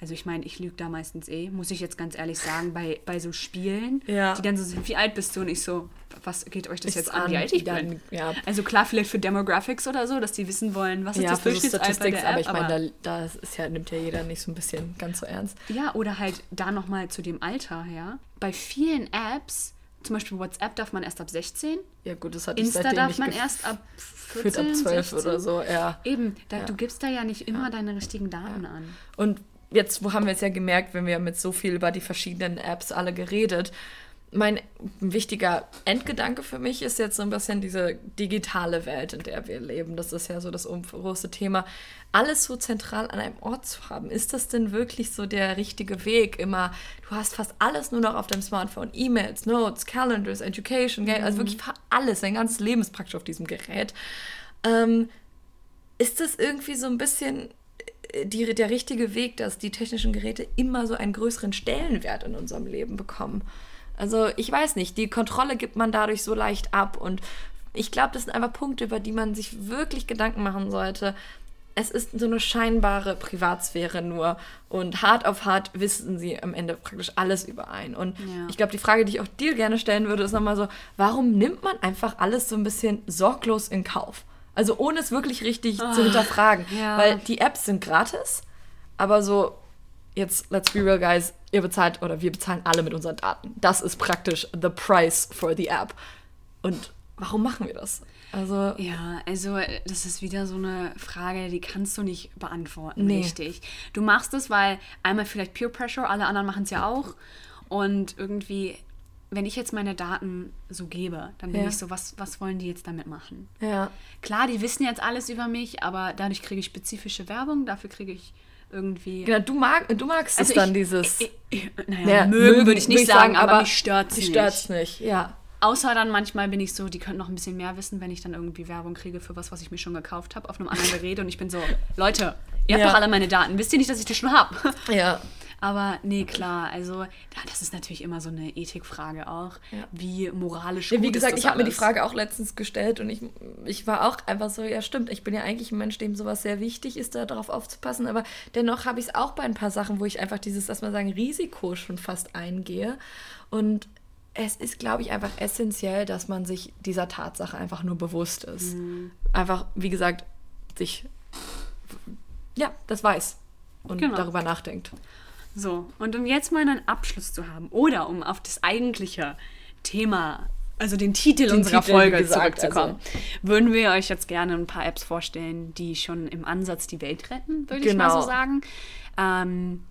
Also ich meine, ich lüge da meistens eh, muss ich jetzt ganz ehrlich sagen, bei, bei so Spielen, Ja. die dann so sind, wie alt bist du? Und ich so, was geht euch das Ist jetzt an, wie alt ich dann- bin? ja. Also klar, vielleicht für Demographics oder so, dass die wissen wollen, was ist ja, das für so Durchschnittsalter Statistics, der App. aber ich meine, da, da ist ja, nimmt ja jeder nicht so ein bisschen ganz so ernst. Ja, oder halt da nochmal zu dem Alter, ja. Bei vielen Apps zum Beispiel WhatsApp darf man erst ab 16. Ja, gut, das ich Insta darf man erst ab Führt 14, ab 12 16. oder so, ja. Eben, da, du gibst da ja nicht immer deine richtigen Daten an. Und jetzt, wo haben wir es ja gemerkt, wenn wir mit so viel über die verschiedenen Apps alle geredet, mein wichtiger Endgedanke für mich ist jetzt so ein bisschen diese digitale Welt, in der wir leben. Das ist ja so das große Thema. Alles so zentral an einem Ort zu haben. Ist das denn wirklich so der richtige Weg? Immer, du hast fast alles nur noch auf deinem Smartphone. E-Mails, Notes, Calendars, Education, Game, also wirklich fa- alles. Dein ganzes Leben ist praktisch auf diesem Gerät. Ähm, ist das irgendwie so ein bisschen die, der richtige Weg, dass die technischen Geräte immer so einen größeren Stellenwert in unserem Leben bekommen? Also ich weiß nicht, die Kontrolle gibt man dadurch so leicht ab und ich glaube, das sind einfach Punkte, über die man sich wirklich Gedanken machen sollte. Es ist so eine scheinbare Privatsphäre nur und hart auf hart wissen sie am Ende praktisch alles überein. Und Ja. ich glaube, die Frage, die ich auch dir gerne stellen würde, ist nochmal so, warum nimmt man einfach alles so ein bisschen sorglos in Kauf? Also ohne es wirklich richtig zu hinterfragen. ja. Weil die Apps sind gratis, aber so, jetzt, let's be real, guys, ihr bezahlt oder wir bezahlen alle mit unseren Daten. Das ist praktisch the price for the app. Und warum machen wir das? Also, Ja, also äh, das ist wieder so eine Frage, die kannst du nicht beantworten, Nee. richtig. Du machst es, weil einmal vielleicht Peer Pressure, alle anderen machen es ja auch. Und irgendwie, wenn ich jetzt meine Daten so gebe, dann bin Ja. ich so, was, was wollen die jetzt damit machen? ja. Klar, die wissen jetzt alles über mich, aber dadurch kriege ich spezifische Werbung, dafür kriege ich irgendwie. Genau, du, mag, du magst Also es dann, ich- dieses. Ich, ich, naja, Ja, mögen, würde ich nicht will sagen, aber, mich stört es nicht. stört's nicht, ja. Außer dann manchmal bin ich so, die könnten noch ein bisschen mehr wissen, wenn ich dann irgendwie Werbung kriege für was, was ich mir schon gekauft habe, auf einem anderen Gerät und ich bin so, Leute, ihr habt Ja. doch alle meine Daten, wisst ihr nicht, dass ich das schon habe? Ja. Aber nee, klar, also das ist natürlich immer so eine Ethikfrage auch, Ja. wie moralisch Ja, wie gesagt, ich habe mir die? Frage auch letztens gestellt und ich, ich war auch einfach so, ja stimmt, ich bin ja eigentlich ein Mensch, dem sowas sehr wichtig ist, da darauf aufzupassen, aber dennoch habe ich es auch bei ein paar Sachen, wo ich einfach dieses, dass man sagen, Risiko schon fast eingehe und es ist, glaube ich, einfach essentiell, dass man sich dieser Tatsache einfach nur bewusst ist. Mhm. Einfach, wie gesagt, sich, ja, das weiß und Genau. darüber nachdenkt. So, und um jetzt mal einen Abschluss zu haben oder um auf das eigentliche Thema, also den Titel Den unserer Titel, Folge gesagt, zurückzukommen, würden wir euch jetzt gerne ein paar Apps vorstellen, die schon im Ansatz die Welt retten, würde ich mal Genau. so sagen. Ähm,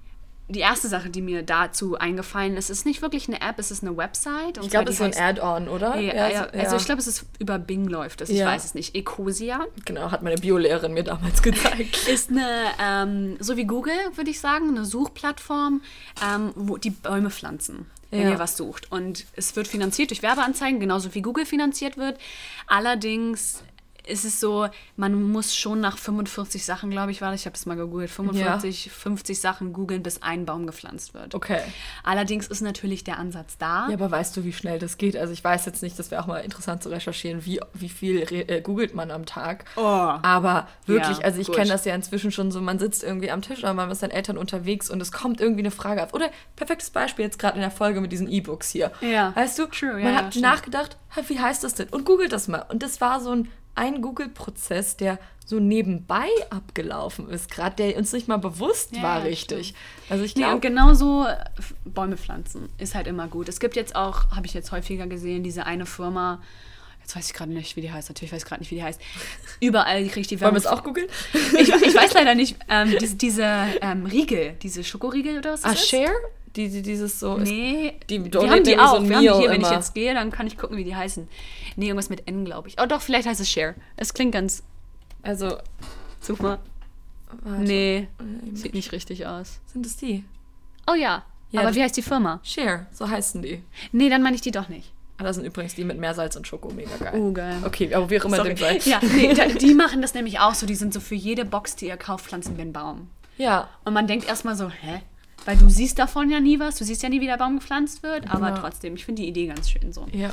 die erste Sache, die mir dazu eingefallen ist, ist nicht wirklich eine App, es ist eine Website. und Ich glaube, das die ist so ein heißt- Add-on, oder? Ja, ja, so- also ich glaube, es ist über Bing läuft es, ich Ja. weiß es nicht. Ecosia Genau, hat meine Biolehrerin mir damals gezeigt. ist eine, ähm, so wie Google, würde ich sagen, eine Suchplattform, ähm, wo die Bäume pflanzen, wenn Ja. ihr was sucht. Und es wird finanziert durch Werbeanzeigen, genauso wie Google finanziert wird. Allerdings ist es so, man muss schon nach 45 Sachen, glaube ich, war ich habe es mal gegoogelt, 45, 50 Sachen googeln, bis ein Baum gepflanzt wird. Okay. Allerdings ist natürlich der Ansatz da. Ja, aber weißt du, wie schnell das geht? Also ich weiß jetzt nicht, das wäre auch mal interessant zu recherchieren, wie, wie viel äh, googelt man am Tag. Oh. Aber wirklich, Ja, also ich kenne das ja inzwischen schon so, man sitzt irgendwie am Tisch oder man ist mit seinen Eltern unterwegs und es kommt irgendwie eine Frage auf. Oder perfektes Beispiel jetzt gerade in der Folge mit diesen E-Books hier. Ja. Weißt du, True, ja, man ja, hat stimmt. nachgedacht, "Ha, wie heißt das denn? Und googelt das mal. Und das war so ein, ein Google-Prozess, der so nebenbei abgelaufen ist, gerade der uns nicht mal bewusst Ja, war richtig. Also ich Nee, und glaube, genauso Bäume pflanzen ist halt immer gut. Es gibt jetzt auch, habe ich jetzt häufiger gesehen, diese eine Firma, jetzt weiß ich gerade nicht, wie die heißt, natürlich weiß ich gerade nicht, wie die heißt. Überall kriege ich die wollen Werbung. wir es auch googeln? ich, ich weiß leider nicht, ähm, diese, diese ähm, Riegel, diese Schokoriegel oder was das Ah? Share? Die, die, dieses so. Nee, Die donaten haben die so auch. ein wir haben die hier, wenn ich immer. jetzt gehe, dann kann ich gucken, wie die heißen. Nee, irgendwas mit N, glaube ich. Oh doch, vielleicht heißt es Share. Es klingt ganz Also, super. warte. Nee, Äh, sieht nicht richtig aus. Sind es die? Oh ja, Ja, aber wie heißt die Firma? Share, so heißen die. Nee, dann meine ich die doch nicht. Ah, das sind übrigens die mit Meersalz und Schoko, mega geil. Oh, geil. Okay, aber wie auch immer Sorry. dem sei. Ja, nee, da, die machen das nämlich auch so. Die sind so für jede Box, die ihr kauft, pflanzen wir einen Baum. Ja, Und man denkt erstmal so, hä? Weil du siehst davon ja nie was, du siehst ja nie, wie der Baum gepflanzt wird, aber Ja. trotzdem, ich finde die Idee ganz schön so. ja.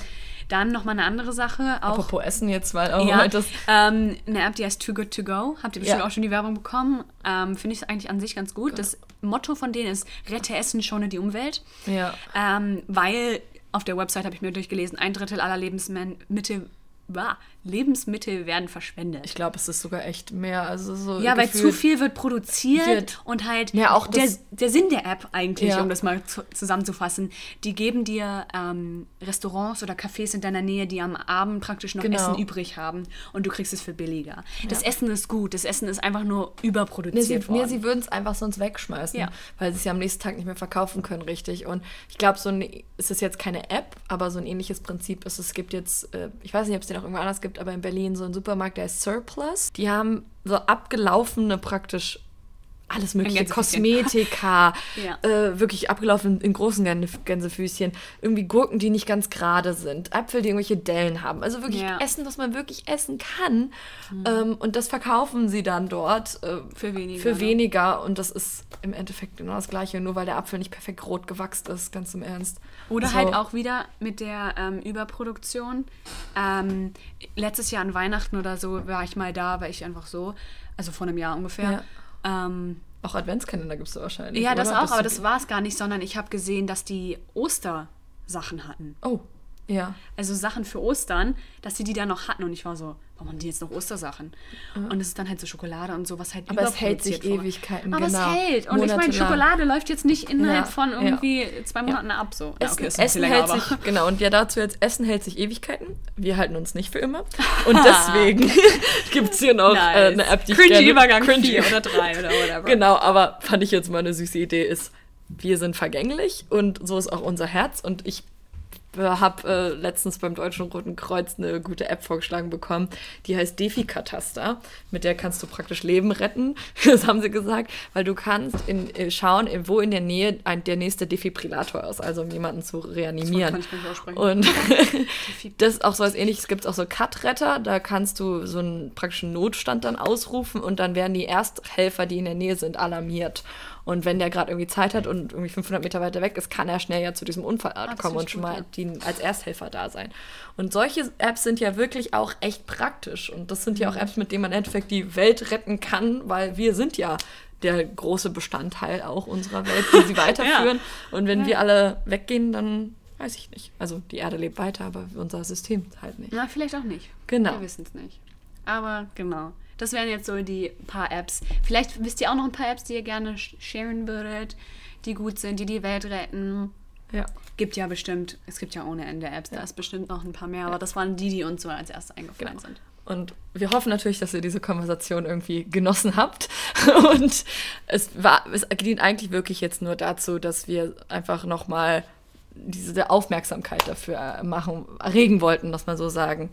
Dann nochmal eine andere Sache, auch Apropos Essen jetzt, weil auch ja, das. ähm, eine App, die heißt Too Good To Go. Habt ihr bestimmt Ja. auch schon die Werbung bekommen. Ähm, finde ich eigentlich an sich ganz gut. Das Motto von denen ist, rette Essen, schone die Umwelt. Ja. Ähm, weil auf der Website habe ich mir durchgelesen, ein Drittel aller Lebensmittel Lebensmittel werden verschwendet. Ich glaube, es ist sogar echt mehr. Also so Ja, weil zu viel wird produziert Wird- und halt Ja, auch der, der Sinn der App eigentlich, Ja. um das mal zu, zusammenzufassen, die geben dir ähm, Restaurants oder Cafés in deiner Nähe, die am Abend praktisch noch Genau. Essen übrig haben und du kriegst es für billiger. Das Essen ist gut, das Essen ist einfach nur überproduziert Nee, sie, worden. nee, sie würden es einfach sonst wegschmeißen, Ja. weil sie es ja am nächsten Tag nicht mehr verkaufen können, richtig. Und ich glaube, so ein, es ist jetzt keine App, aber so ein ähnliches Prinzip ist, es gibt jetzt, äh, ich weiß nicht, ob es den auch irgendwo anders gibt, aber in Berlin so einen Supermarkt, der heißt Surplus. Die haben so abgelaufene praktisch alles mögliche. Kosmetika, Ja. äh, wirklich abgelaufen in großen Gänse- Gänsefüßchen, irgendwie Gurken, die nicht ganz gerade sind, Äpfel, die irgendwelche Dellen haben. Also wirklich Ja. Essen, was man wirklich essen kann. Ähm, und das verkaufen sie dann dort äh, Für weniger, Für ne? weniger und das ist im Endeffekt genau das Gleiche, nur weil der Apfel nicht perfekt rot gewachsen ist, ganz im Ernst. Oder So. halt auch wieder mit der ähm, Überproduktion. Ähm, letztes Jahr an Weihnachten oder so war ich mal da, weil ich einfach so, also vor einem Jahr ungefähr. Ähm, Auch Adventskalender gibt es da wahrscheinlich. ja, das oder? auch, Bist aber das war es gar nicht, sondern ich habe gesehen, dass die Ostersachen hatten. Oh, ja. Also Sachen für Ostern, dass sie die da noch hatten. Und ich war so, warum haben die jetzt noch Ostersachen? Und es ist dann halt so Schokolade und so, was halt Aber es hält sich wurde. Ewigkeiten, Aber genau. es hält. Und ich meine. Schokolade läuft jetzt nicht innerhalb Ja, von ja. irgendwie zwei Monaten ab. So. Ja, Essen, okay, ist ein Essen bisschen hält länger, sich, aber- genau, und ja dazu jetzt, Essen hält sich Ewigkeiten. Wir halten uns nicht für immer. Und deswegen gibt es hier noch äh, eine App, die ich Cringy gerne... Übergang Cringy. 4 oder 3 oder whatever. Genau, aber fand ich jetzt mal eine süße Idee, ist, wir sind vergänglich und so ist auch unser Herz und ich habe äh, letztens beim Deutschen Roten Kreuz eine gute App vorgeschlagen bekommen, die heißt Defi-Kataster. Mit der kannst du praktisch Leben retten, das haben sie gesagt, weil du kannst in, äh, schauen, wo in der Nähe ein, der nächste Defibrillator ist, also um jemanden zu reanimieren. kann ich nicht aussprechen. Und das ist auch so was ähnliches, gibt es auch so Cut-Retter, da kannst du so einen praktischen Notstand dann ausrufen und dann werden die Ersthelfer, die in der Nähe sind, alarmiert. Und wenn der gerade irgendwie Zeit hat und irgendwie 500 Meter weiter weg ist, kann er schnell ja zu diesem Unfallort kommen und schon mal ja. die, als Ersthelfer da sein. Und solche Apps sind ja wirklich auch echt praktisch. Und das sind ja auch Mhm. Apps, mit denen man im Endeffekt die Welt retten kann, weil wir sind ja der große Bestandteil auch unserer Welt, die sie weiterführen. Und wenn wir alle weggehen, dann weiß ich nicht. Also die Erde lebt weiter, aber unser System halt nicht. Na, vielleicht auch nicht. Genau. Wir wissen es nicht. Aber genau. Das wären jetzt so die paar Apps. Vielleicht wisst ihr auch noch ein paar Apps, die ihr gerne sh- sharen würdet, die gut sind, die die Welt retten. Ja. Gibt ja bestimmt, es gibt ja ohne Ende Apps, da ist bestimmt noch ein paar mehr, aber das waren die, die uns so als erstes eingefallen Genau. sind. Und wir hoffen natürlich, dass ihr diese Konversation irgendwie genossen habt. Und es war, es dient eigentlich wirklich jetzt nur dazu, dass wir einfach nochmal diese Aufmerksamkeit dafür machen, erregen wollten, dass man so sagen,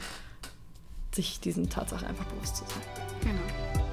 sich diesen Tatsachen einfach bewusst zu sein. Genau.